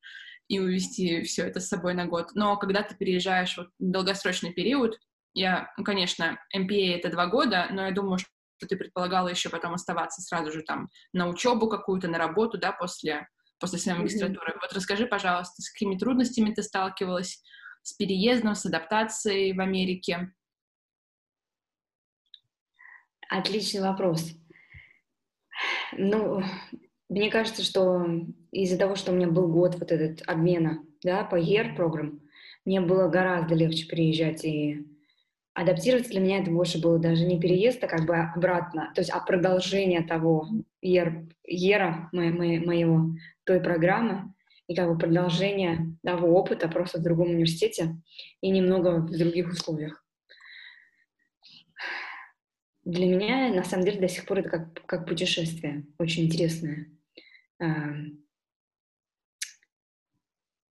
и увезти все это с собой на год. Но когда ты переезжаешь вот в долгосрочный период, я, ну, конечно, MPA — это два года, но я думаю, что ты предполагала еще потом оставаться сразу же там на учебу какую-то, на работу, да, после, после своей магистратуры. Mm-hmm. Вот расскажи, пожалуйста, с какими трудностями ты сталкивалась, с переездом, с адаптацией в Америке, Отличный вопрос. Ну, мне кажется, что из-за того, что у меня был год вот этот обмена, да, по year программ, мне было гораздо легче приезжать и адаптироваться. Для меня это больше было даже не переезд, а как бы обратно, то есть а продолжение того year, year моего, той программы, и как бы продолжение того опыта просто в другом университете и немного в других условиях для меня, на самом деле, до сих пор это как, как путешествие, очень интересное.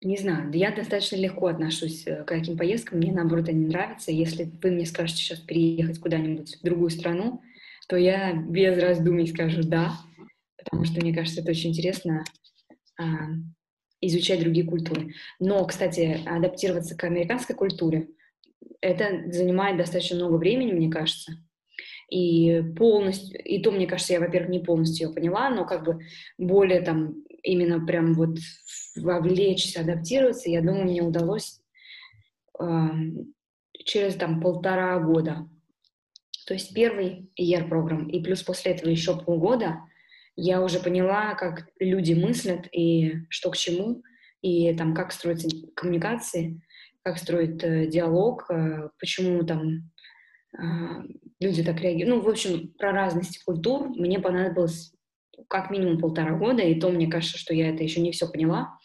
Не знаю, я достаточно легко отношусь э, к таким поездкам, мне, наоборот, они нравятся. Если вы мне скажете сейчас переехать куда-нибудь в другую страну, то я без раздумий скажу «да», потому что, мне кажется, это очень интересно изучать другие культуры. Но, кстати, адаптироваться к американской культуре, это занимает достаточно много времени, мне кажется и полностью, и то, мне кажется, я, во-первых, не полностью ее поняла, но как бы более там именно прям вот вовлечься, адаптироваться, я думаю, мне удалось э, через там полтора года. То есть первый ER программ, и плюс после этого еще полгода я уже поняла, как люди мыслят и что к чему, и там как строятся коммуникации, как строить э, диалог, э, почему там а, люди так реагируют. Ну, в общем, про разность культур мне понадобилось как минимум полтора года, и то мне кажется, что я это еще не все поняла,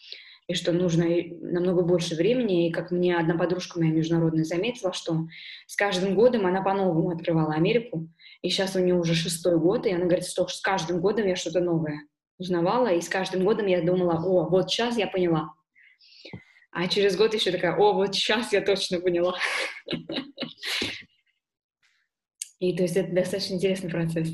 и что нужно намного больше времени, и как мне одна подружка моя международная заметила, что с каждым годом она по-новому открывала Америку, и сейчас у нее уже шестой год, и она говорит, что с каждым годом я что-то новое узнавала, и с каждым годом я думала, о, вот сейчас я поняла. А через год еще такая, о, вот сейчас я точно поняла. И то есть это достаточно интересный процесс.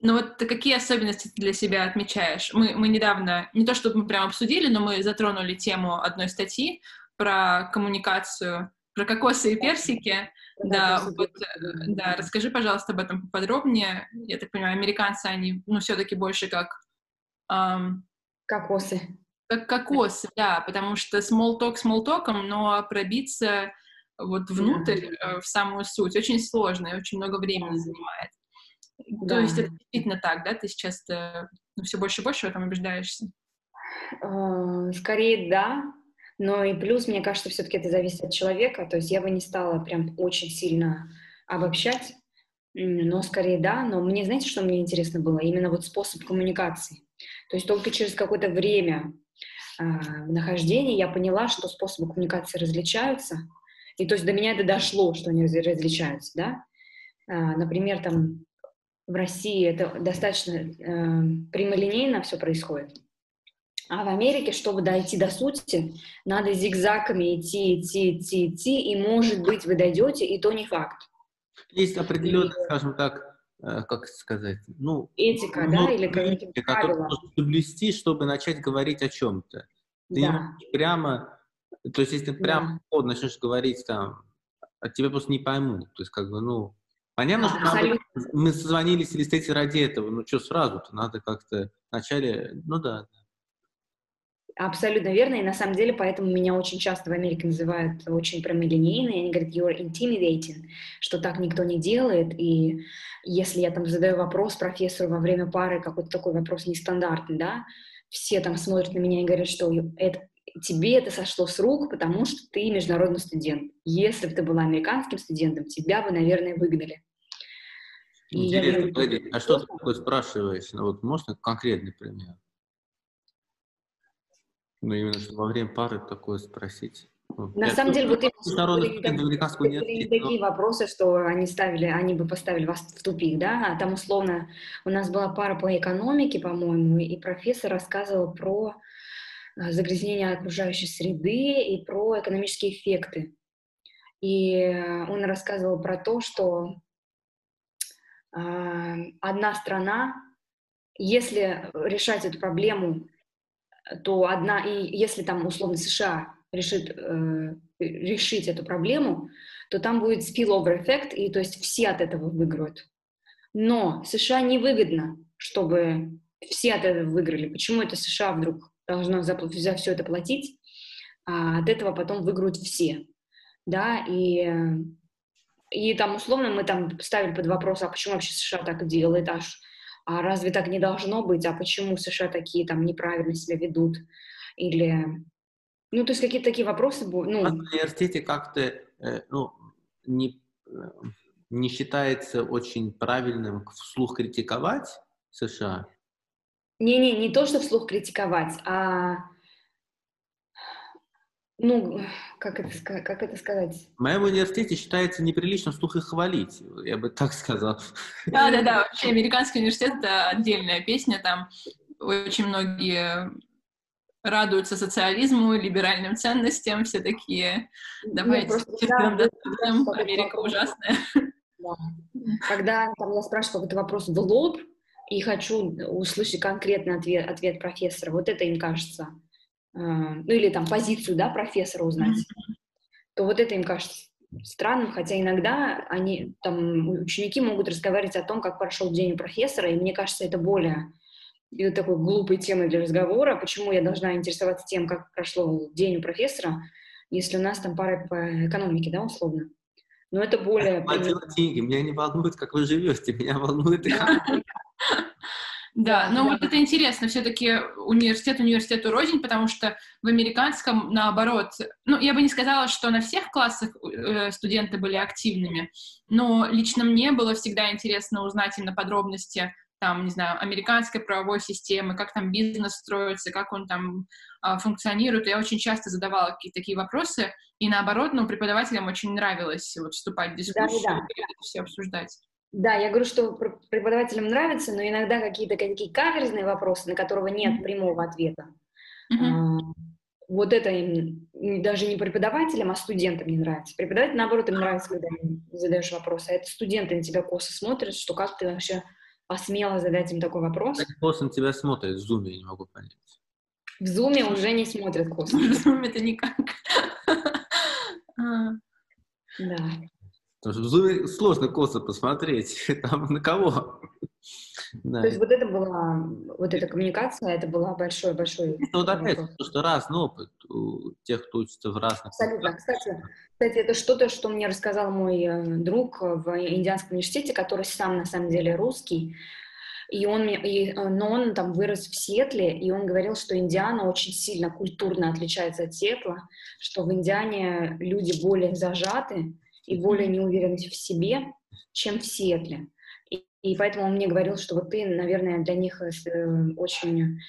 Ну вот какие особенности ты для себя отмечаешь? Мы, мы недавно, не то чтобы мы прям обсудили, но мы затронули тему одной статьи про коммуникацию, про кокосы и персики. Да, да, вот, э, да, расскажи, пожалуйста, об этом поподробнее. Я так понимаю, американцы, они, ну, все-таки больше как... Эм, кокосы. Как кокосы, да, потому что small talk small talk, но пробиться вот внутрь. Э, в самую суть, очень сложно и очень много времени занимает. Да. То есть это действительно так, да? Ты сейчас ну, все больше и больше в этом убеждаешься? Э, скорее, да. Но и плюс, мне кажется, все-таки это зависит от человека. То есть я бы не стала прям очень сильно обобщать, но скорее да. Но мне, знаете, что мне интересно было? Именно вот способ коммуникации. То есть только через какое-то время э, нахождения я поняла, что способы коммуникации различаются. И то есть до меня это дошло, что они различаются, да. Э, например, там в России это достаточно э, прямолинейно все происходит. А в Америке, чтобы дойти до сути, надо зигзагами идти, идти, идти, идти, и, может быть, вы дойдете, и то не факт. Есть определенная, и... скажем так, э, как сказать, ну... Этика, ну, да, или какие-то правила. соблюсти, чтобы начать говорить о чем-то. Ты да. прямо... То есть, если ты прямо да. начнешь говорить там, а тебя просто не поймут. То есть, как бы, ну, Понятно, что надо, мы созвонились или встретились ради этого, ну что сразу-то, надо как-то вначале, ну да. Абсолютно верно, и на самом деле поэтому меня очень часто в Америке называют очень прямолинейной, они говорят, you're intimidating, что так никто не делает, и если я там задаю вопрос профессору во время пары, какой-то такой вопрос нестандартный, да, все там смотрят на меня и говорят, что это, тебе это сошло с рук, потому что ты международный студент. Если бы ты была американским студентом, тебя бы, наверное, выгнали. Интересно, говорю, а что ты такое спрашиваешь? Ну, вот можно конкретный пример? Ну, именно что во время пары такое спросить. На самом деле, вот именно такие вопросы, что они ставили, они бы поставили вас в тупик, да, а там условно у нас была пара по экономике, по-моему, и профессор рассказывал про загрязнения окружающей среды и про экономические эффекты. И э, он рассказывал про то, что э, одна страна, если решать эту проблему, то одна, и если там условно США решит э, решить эту проблему, то там будет spillover эффект, и то есть все от этого выиграют. Но США невыгодно, чтобы все от этого выиграли. Почему это США вдруг должно за, за все это платить, а от этого потом выиграют все, да, и, и там условно мы там ставили под вопрос, а почему вообще США так делает, аж, а разве так не должно быть, а почему США такие там неправильно себя ведут, или, ну, то есть какие-то такие вопросы, ну... в университете как-то, э, ну, не, э, не считается очень правильным вслух критиковать США, не-не, не то, что вслух критиковать, а ну, как это, как это сказать? В моем университете считается неприлично вслух их хвалить, я бы так сказал. Да-да-да, вообще американский университет — это отдельная песня, там очень многие радуются социализму, либеральным ценностям, все такие, давайте терпим, да, Америка ужасная. Да. Когда там, я спрашиваю какой-то вопрос в лоб, и хочу услышать конкретный ответ, ответ профессора. Вот это им кажется. Э, ну или там позицию да, профессора узнать. Mm-hmm. То вот это им кажется странным, хотя иногда они, там, ученики могут разговаривать о том, как прошел день у профессора, и мне кажется, это более это такой глупой темой для разговора. Почему я должна интересоваться тем, как прошло день у профессора, если у нас там пара по экономике, да, условно? Но это более... Я деньги, меня не волнует, как вы живете, меня волнует... Да, но вот это интересно, все-таки университет университету рознь, потому что в американском, наоборот, ну, я бы не сказала, что на всех классах э, студенты были активными, но лично мне было всегда интересно узнать именно подробности, там, не знаю, американской правовой системы, как там бизнес строится, как он там э, функционирует. Я очень часто задавала какие-то такие вопросы, и наоборот, ну, преподавателям очень нравилось вот вступать в дискуссию да, да. и все обсуждать. Да, я говорю, что преподавателям нравится, но иногда какие-то такие каверзные вопросы, на которого нет прямого ответа. Mm-hmm. Вот это им даже не преподавателям, а студентам не нравится. Преподаватель, наоборот, им нравится, когда им задаешь вопросы. А это студенты на тебя косо смотрят, что как ты вообще посмела задать им такой вопрос. Как косо на тебя смотрят в зуме, я не могу понять. В зуме уже не смотрят косо. В зуме это никак. Да. Потому что в зуме сложно косо посмотреть, там на кого. Да. То есть вот это была, вот эта коммуникация, это была большой-большой... Ну, вот опять, то, что разный опыт у тех, кто учится в разных... Абсолютно. Кстати, кстати, это что-то, что мне рассказал мой э, друг в Индианском университете, который сам, на самом деле, русский, и он, и, э, но он там вырос в Сиэтле, и он говорил, что Индиана очень сильно культурно отличается от Сиэтла, что в Индиане люди более зажаты и более не уверены в себе, чем в Сиэтле. И поэтому он мне говорил, что вот ты, наверное, для них э, очень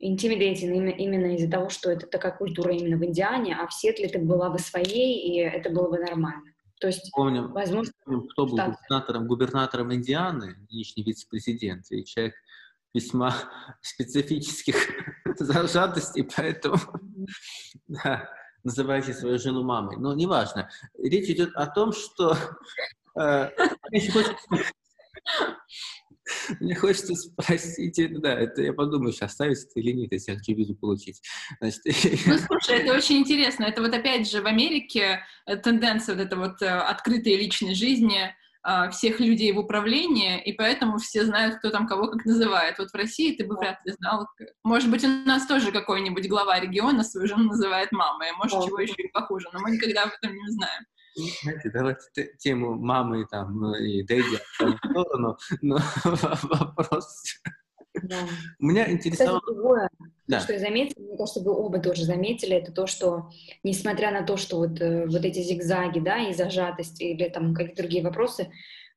intimidating именно, именно из-за того, что это такая культура именно в Индиане, а в Сетле ты была бы своей, и это было бы нормально. То есть, помним, возможно, помним, кто был штат... губернатором, губернатором Индианы, нынешний вице-президент, и человек весьма специфических зажатостей, поэтому да, называющий свою жену мамой. Но неважно. Речь идет о том, что э, мне хочется спросить, да, это я подумаю, сейчас оставить это или нет, если я хочу визу получить. Значит, ну, слушай, это очень интересно. Это вот опять же в Америке э, тенденция вот этой вот э, открытой личной жизни, всех людей в управлении, и поэтому все знают, кто там кого как называет. Вот в России ты бы вряд ли знал. Может быть, у нас тоже какой-нибудь глава региона свою жену называет мамой, а может, чего еще и похуже, но мы никогда об этом не знаем. Знаете, давайте тему мамы там, ну, и дэдди в сторону, но вопрос... Да. Меня интересовало... Кстати, другое, да. что я заметила, мне кажется, вы оба тоже заметили, это то, что, несмотря на то, что вот, э, вот эти зигзаги, да, и зажатость, или там какие-то другие вопросы,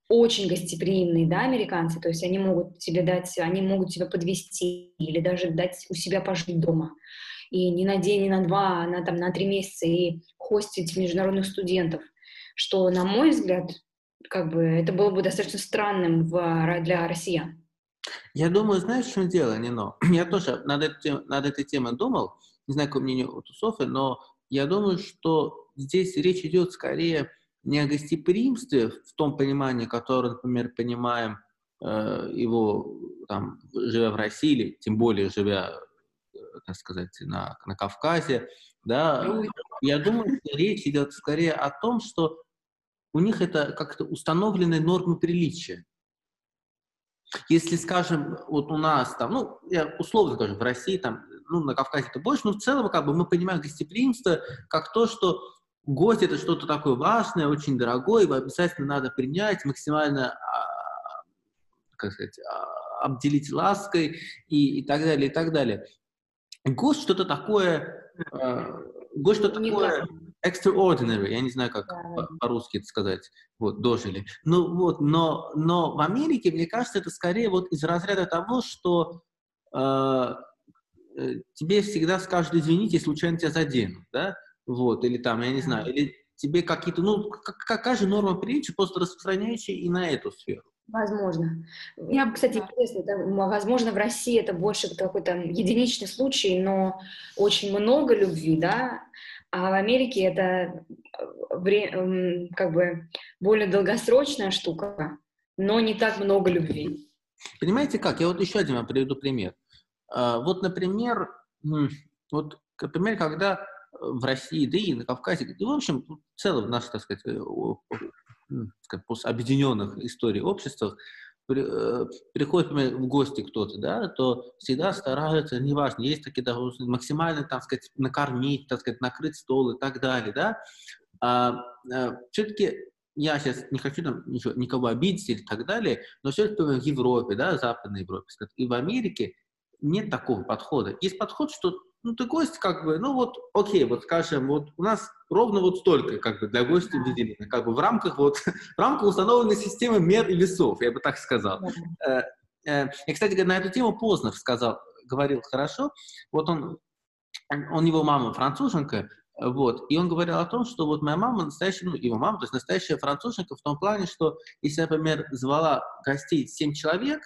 очень гостеприимные, да, американцы, то есть они могут тебе дать, они могут тебя подвести или даже дать у себя пожить дома и не на день, не на два, а на, там, на три месяца, и хостить международных студентов, что, на мой взгляд, как бы это было бы достаточно странным в, для россиян. Я думаю, знаешь, в чем дело, Нино? Я тоже над, этой, над этой темой думал, не знаю, какое мнение у Софи, но я думаю, что здесь речь идет скорее не о гостеприимстве в том понимании, которое, например, понимаем э, его, там, живя в России, или тем более живя так сказать, на, на Кавказе, да, я думаю, что речь идет скорее о том, что у них это как-то установленные нормы приличия. Если, скажем, вот у нас там, ну, я условно скажу, в России там, ну, на Кавказе это больше, но в целом как бы мы понимаем гостеприимство как то, что гость это что-то такое важное, очень дорогое, его обязательно надо принять, максимально, а, как сказать, а, обделить лаской и, и так далее, и так далее. Гость что-то такое, э, гость что-то такое extraordinary, я не знаю, как да. по-русски это сказать, вот, дожили. Ну вот, но, но в Америке, мне кажется, это скорее вот из разряда того, что э, э тебе всегда скажут, извините, случайно тебя заденут, да, вот, или там, я не знаю, или тебе какие-то, ну, какая же норма приличия, просто распространяющая и на эту сферу. Возможно. Я, кстати, интересно, это, возможно, в России это больше какой-то единичный случай, но очень много любви, да, а в Америке это э, как бы более долгосрочная штука, но не так много любви. Понимаете как? Я вот еще один вам приведу пример. А, вот, например, вот, например, когда в России, да и на Кавказе, и, в общем, в целом в нашей, так сказать, э, объединенных историй обществах э, приходит например, в гости кто-то, да, то всегда стараются, неважно, есть такие да, максимально, так сказать, накормить, так сказать, накрыть стол и так далее, да. А, а, все-таки я сейчас не хочу там ничего, никого обидеть или так далее, но все-таки в Европе, да, Западной Европе, и в Америке нет такого подхода. Есть подход, что ну, ты гость, как бы, ну вот, окей, вот скажем, вот у нас ровно вот столько, как бы, для гостя выделено, как бы в рамках вот, в рамках установленной системы мер и весов, я бы так сказал. Э, э, и, кстати, на эту тему Познер сказал, говорил хорошо, вот он, он его мама француженка, Вот. И он говорил о том, что вот моя мама настоящая, ну, его мама, то есть настоящая француженка в том плане, что если, например, звала гостей семь человек,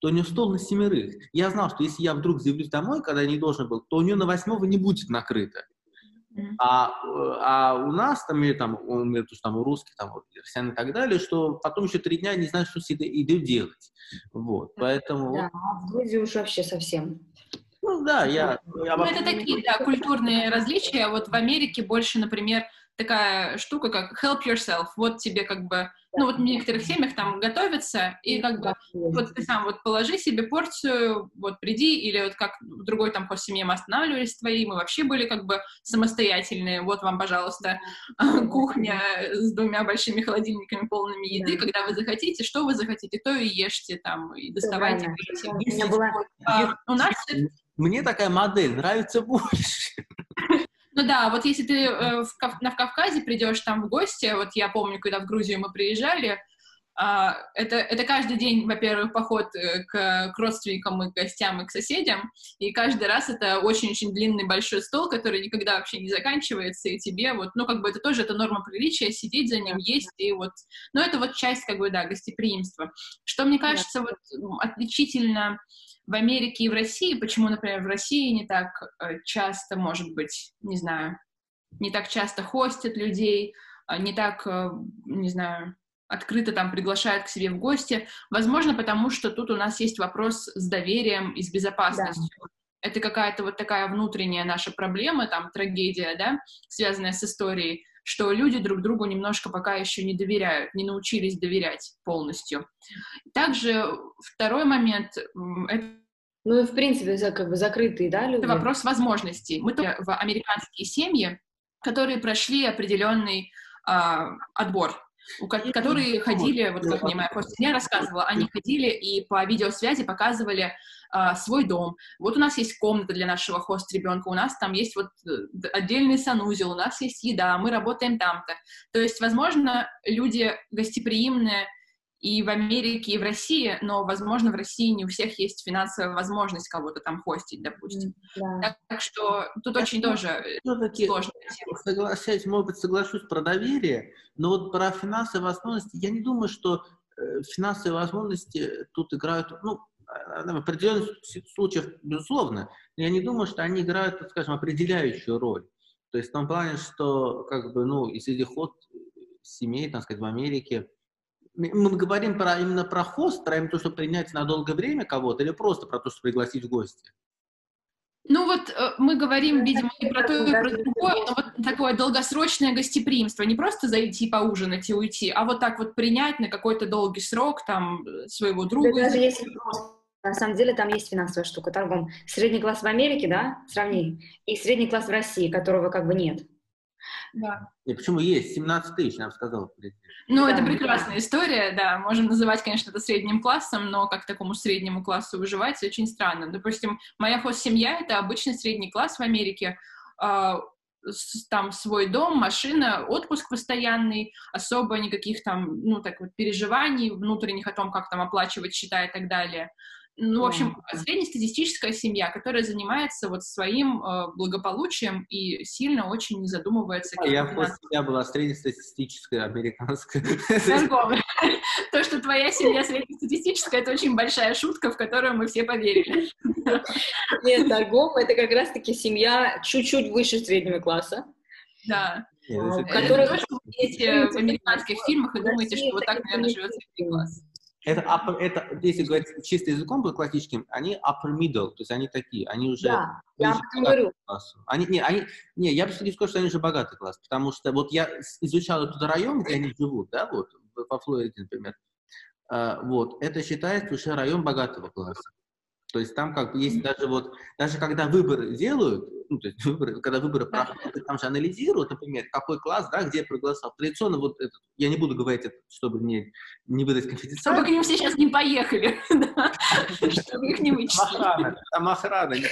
то у нее стол на семерых. Я знал, что если я вдруг заявлюсь домой, когда я не должен был, то у нее на восьмого не будет накрыто. А, а у нас, там, или там, у, то, что там у русских, там, у россиян и так далее, что потом еще три дня не знаю, что с идет делать. Вот, поэтому... Да, а в Грузии уж вообще совсем. Ну да, я... я ну, это такие, да, культурные различия. Вот в Америке больше, например, такая штука, как help yourself. Вот тебе как бы, ну вот в некоторых семьях там готовятся, и как бы вот ты сам вот положи себе порцию, вот приди, или вот как в другой там хост семье мы останавливались твои, мы вообще были как бы самостоятельные, вот вам, пожалуйста, кухня с двумя большими холодильниками полными еды, когда вы захотите, что вы захотите, то и ешьте там, и доставайте. А, у нас... Мне такая модель нравится больше. Ну да, вот если ты э, в, на, в Кавказе придешь там в гости, вот я помню, когда в Грузию мы приезжали, это, это каждый день, во-первых, поход э, к, к родственникам и к гостям и к соседям, и каждый раз это очень-очень длинный большой стол, который никогда вообще не заканчивается, и тебе вот, ну как бы это тоже, это норма приличия, сидеть за ним, есть, и вот, ну это вот часть как бы, да, гостеприимства. Что мне кажется вот отличительно в Америке и в России, почему, например, в России не так э, часто, может быть, не знаю, не так часто хостят людей, а не так, э, не знаю, открыто там приглашают к себе в гости. Возможно, потому что тут у нас есть вопрос с доверием и с безопасностью. Да. Это какая-то вот такая внутренняя наша проблема, там, трагедия, да, связанная с историей что люди друг другу немножко пока еще не доверяют, не научились доверять полностью. Также второй момент это ну, в принципе, как бы закрытые, да, люди? Это вопрос возможностей. Мы в американские семьи, которые прошли определенный э, отбор, у, которые ходили, вот как мне моя я рассказывала, они ходили и по видеосвязи показывали а, свой дом. Вот у нас есть комната для нашего хост-ребенка, у нас там есть вот э, отдельный санузел, у нас есть еда, мы работаем там-то. То есть, возможно, люди гостеприимные и в Америке, и в России, но, возможно, в России не у всех есть финансовая возможность кого-то там хостить, допустим. Да. Так, так что тут Я очень тоже э, сложно. Соглашаюсь, может быть, соглашусь про доверие, но вот про финансовые возможности, я не думаю, что э, финансовые возможности тут играют, ну, Э, в определенных случаях, безусловно, но я не думаю, что они играют, так скажем, определяющую роль. То есть в том плане, что, как бы, ну, и среди ход семей, так сказать, в Америке, мы говорим про, именно про хост, про именно то, что принять на долгое время кого-то, или просто про то, что пригласить в гости? Ну вот э, мы говорим, видимо, и про то, и про другое, но вот такое долгосрочное гостеприимство, не просто зайти поужинать и уйти, а вот так вот принять на какой-то долгий срок там э, своего друга. Да, даже если на самом деле там есть финансовая штука, торгом. Средний класс в Америке, да, сравни, и средний класс в России, которого как бы нет. Да. И почему есть? 17 тысяч, нам сказал. Ну, да. это прекрасная история, да. Можем называть, конечно, это средним классом, но как такому среднему классу выживать очень странно. Допустим, моя хост-семья — это обычный средний класс в Америке. А, там свой дом, машина, отпуск постоянный, особо никаких там, ну, так вот, переживаний внутренних о том, как там оплачивать счета и так далее. Ну, в общем, среднестатистическая семья, которая занимается вот своим э, благополучием и сильно очень не задумывается. А я после тебя была среднестатистическая американская. Торговая. То, что твоя семья среднестатистическая, это очень большая шутка, в которую мы все поверили. Нет, торговая — это как раз-таки семья чуть-чуть выше среднего класса. Да. Которая тоже видите в американских фильмах и думаете, что вот так, наверное, живет средний класс. Это, upper, это, если говорить чисто языком классическим, они upper middle, то есть они такие, они уже... Да, я говорю. Они, не, они, не, я бы не сказал, что они уже богатый класс, потому что вот я изучал этот район, где они живут, да, вот, во Флориде, например, uh, вот, это считается уже район богатого класса. То есть там как есть даже вот, даже когда выборы делают, ну, то есть выборы, когда выборы проходят, там же анализируют, например, какой класс, да, где проголосовал. Традиционно вот это, я не буду говорить это, чтобы не, не выдать конфиденциальность. Чтобы к ним все сейчас не поехали, чтобы их не вычислили. Там охрана, не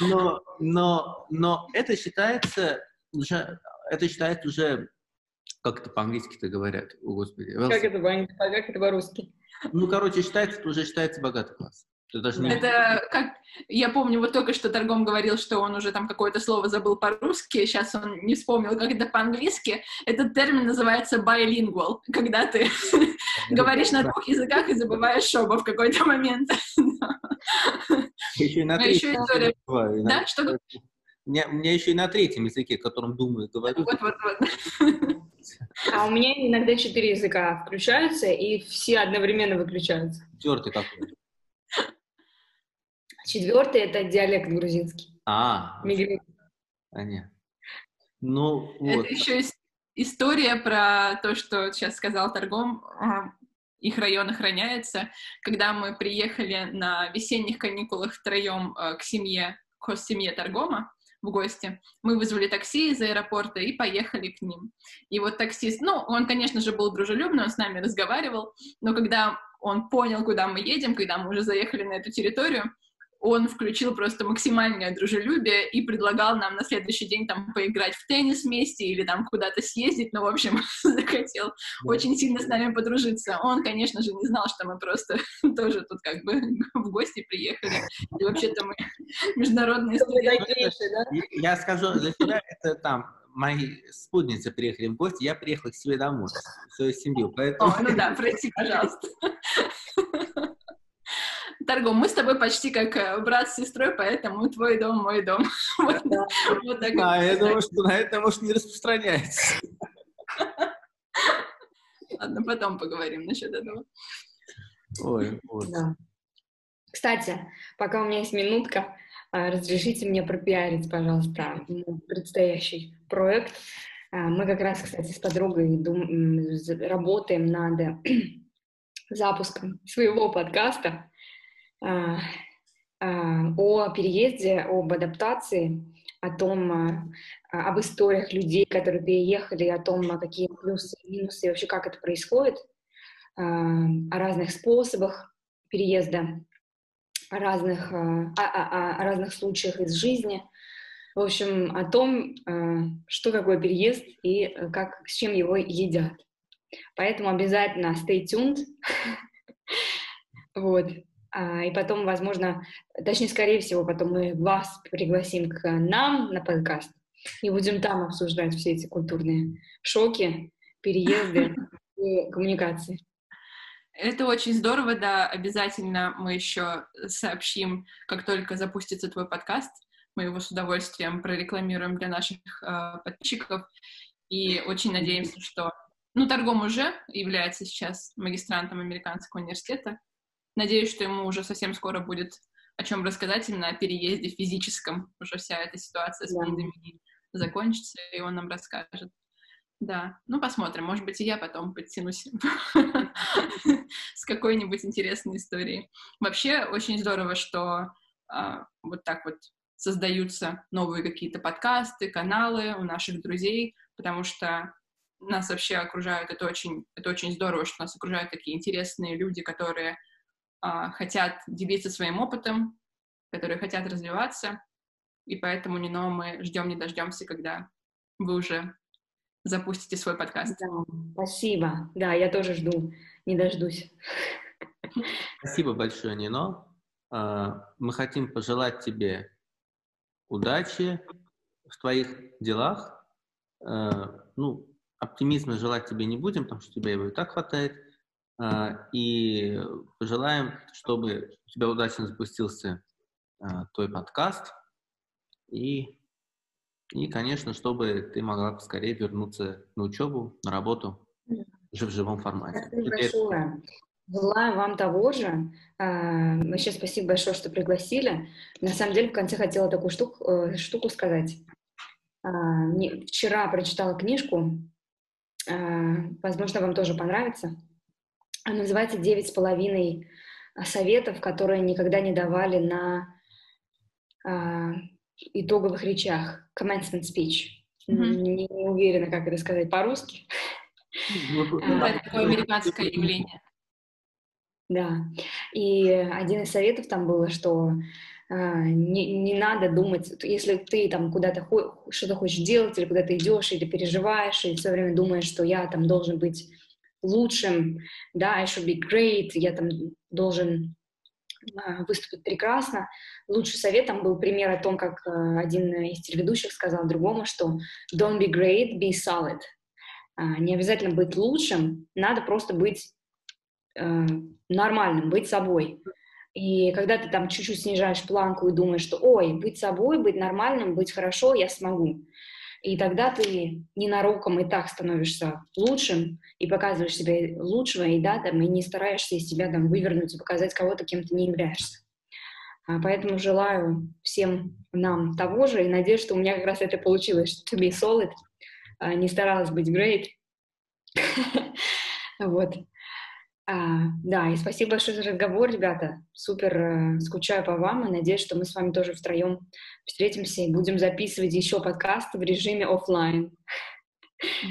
но, но, но это считается уже, это считается уже, как это по-английски-то говорят, о господи. Как это как это по-русски? Ну, короче, считается, это уже считается богатый класс. Это, не... это как я помню, вот только что Торгом говорил, что он уже там какое-то слово забыл по-русски, сейчас он не вспомнил, как это по-английски. Этот термин называется bilingual, когда ты говоришь на двух языках и забываешь оба в какой-то момент. Еще и на третьем. Да, что? У меня, у меня еще и на третьем языке, которым думаю, говорю. Вот, вот, вот. А у меня иногда четыре языка включаются, и все одновременно выключаются. Четвертый какой? Четвертый — это диалект грузинский. А, понятно. Ну, вот. Это еще история про то, что сейчас сказал Торгом, их район охраняется. Когда мы приехали на весенних каникулах втроем э, к семье, к семье Торгома, в гости. Мы вызвали такси из аэропорта и поехали к ним. И вот таксист, ну, он, конечно же, был дружелюбный, он с нами разговаривал, но когда он понял, куда мы едем, когда мы уже заехали на эту территорию, он включил просто максимальное дружелюбие и предлагал нам на следующий день там поиграть в теннис вместе или там куда-то съездить, ну, в общем, захотел очень сильно с нами подружиться. Он, конечно же, не знал, что мы просто тоже тут как бы в гости приехали, и вообще-то мы международные студенты. Я скажу, для тебя это там мои спутницы приехали в гости, я приехал к себе домой, в свою семью, поэтому... О, ну да, прости, пожалуйста. Торгом, мы с тобой почти как э, брат с сестрой, поэтому твой дом, мой дом. вот, так а, я думаю, что на это, может, не распространяется. Ладно, потом поговорим насчет этого. Ой, вот. Да. Кстати, пока у меня есть минутка, а, разрешите мне пропиарить, пожалуйста, предстоящий проект. А, мы как раз, кстати, с подругой дум- работаем над запуском своего подкаста. А, а, о переезде, об адаптации, о том, а, об историях людей, которые переехали, о том, какие плюсы минусы, вообще как это происходит, о разных способах переезда, о разных, о, о, о разных случаях из жизни. В общем, о том, что такое переезд и как, с чем его едят. Поэтому обязательно stay tuned. вот. А, и потом, возможно, точнее, скорее всего, потом мы вас пригласим к нам на подкаст и будем там обсуждать все эти культурные шоки, переезды и коммуникации. Это очень здорово, да, обязательно мы еще сообщим, как только запустится твой подкаст. Мы его с удовольствием прорекламируем для наших э, подписчиков. И очень надеемся, что... Ну, Торгом уже является сейчас магистрантом американского университета, Надеюсь, что ему уже совсем скоро будет о чем рассказать именно о переезде физическом. Уже вся эта ситуация с пандемией закончится, и он нам расскажет. Да, ну посмотрим, может быть, и я потом подтянусь с какой-нибудь интересной историей. Вообще, очень здорово, что а, вот так вот создаются новые какие-то подкасты, каналы у наших друзей, потому что нас вообще окружают, это очень, это очень здорово, что нас окружают такие интересные люди, которые хотят делиться своим опытом, которые хотят развиваться, и поэтому Нино мы ждем не дождемся, когда вы уже запустите свой подкаст. Да, спасибо. Да, я тоже жду, не дождусь. Спасибо большое, Нино. А, мы хотим пожелать тебе удачи в твоих делах. А, ну, оптимизма желать тебе не будем, потому что у тебя его и так хватает. А, и пожелаем, чтобы у тебя удачно запустился а, твой подкаст. И, и, конечно, чтобы ты могла поскорее вернуться на учебу, на работу уже в живом формате. Спасибо большое. Желаю вам того же. А, вообще спасибо большое, что пригласили. На самом деле, в конце хотела такую штуку, э, штуку сказать. Вчера прочитала книжку, возможно, вам тоже понравится. Она называется «Девять с половиной а, советов, которые никогда не давали на а, итоговых речах». Commencement speech. Mm-hmm. Не, не уверена, как это сказать по-русски. Ну, а, это такое американское явление. Да. И один из советов там было, что не, не надо думать, если ты там куда-то что-то хочешь делать, или куда-то идешь, или переживаешь, и все время думаешь, что я там должен быть лучшим, да, I should be great, я там должен а, выступит прекрасно. Лучший советом был пример о том, как э, один из телеведущих сказал другому, что don't be great, be solid. А, не обязательно быть лучшим, надо просто быть э, нормальным, быть собой. И когда ты там чуть-чуть снижаешь планку и думаешь, что, ой, быть собой, быть нормальным, быть хорошо, я смогу. И тогда ты ненароком и так становишься лучшим и показываешь себя лучшего, и да, там, и не стараешься из себя там вывернуть и показать кого-то, кем ты не являешься. А поэтому желаю всем нам того же, и надеюсь, что у меня как раз это получилось, to be solid, а не старалась быть great. Вот. А, да, и спасибо большое за разговор, ребята. Супер э, скучаю по вам и надеюсь, что мы с вами тоже втроем встретимся и будем записывать еще подкасты в режиме офлайн.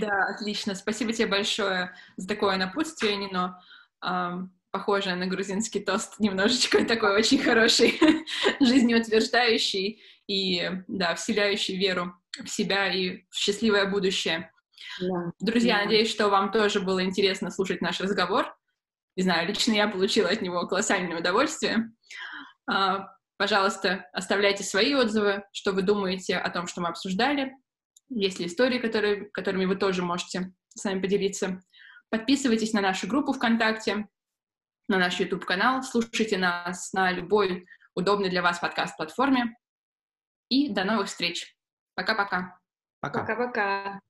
Да, отлично. Спасибо тебе большое за такое напутствие, Нино. Эм, похоже на грузинский тост, немножечко такой очень хороший, жизнеутверждающий и, да, вселяющий веру в себя и в счастливое будущее. Да, Друзья, да. надеюсь, что вам тоже было интересно слушать наш разговор не знаю, лично я получила от него колоссальное удовольствие. А, пожалуйста, оставляйте свои отзывы, что вы думаете о том, что мы обсуждали. Есть ли истории, которые, которыми вы тоже можете с нами поделиться. Подписывайтесь на нашу группу ВКонтакте, на наш YouTube-канал, слушайте нас на любой удобной для вас подкаст-платформе. И до новых встреч. Пока-пока. Пока-пока.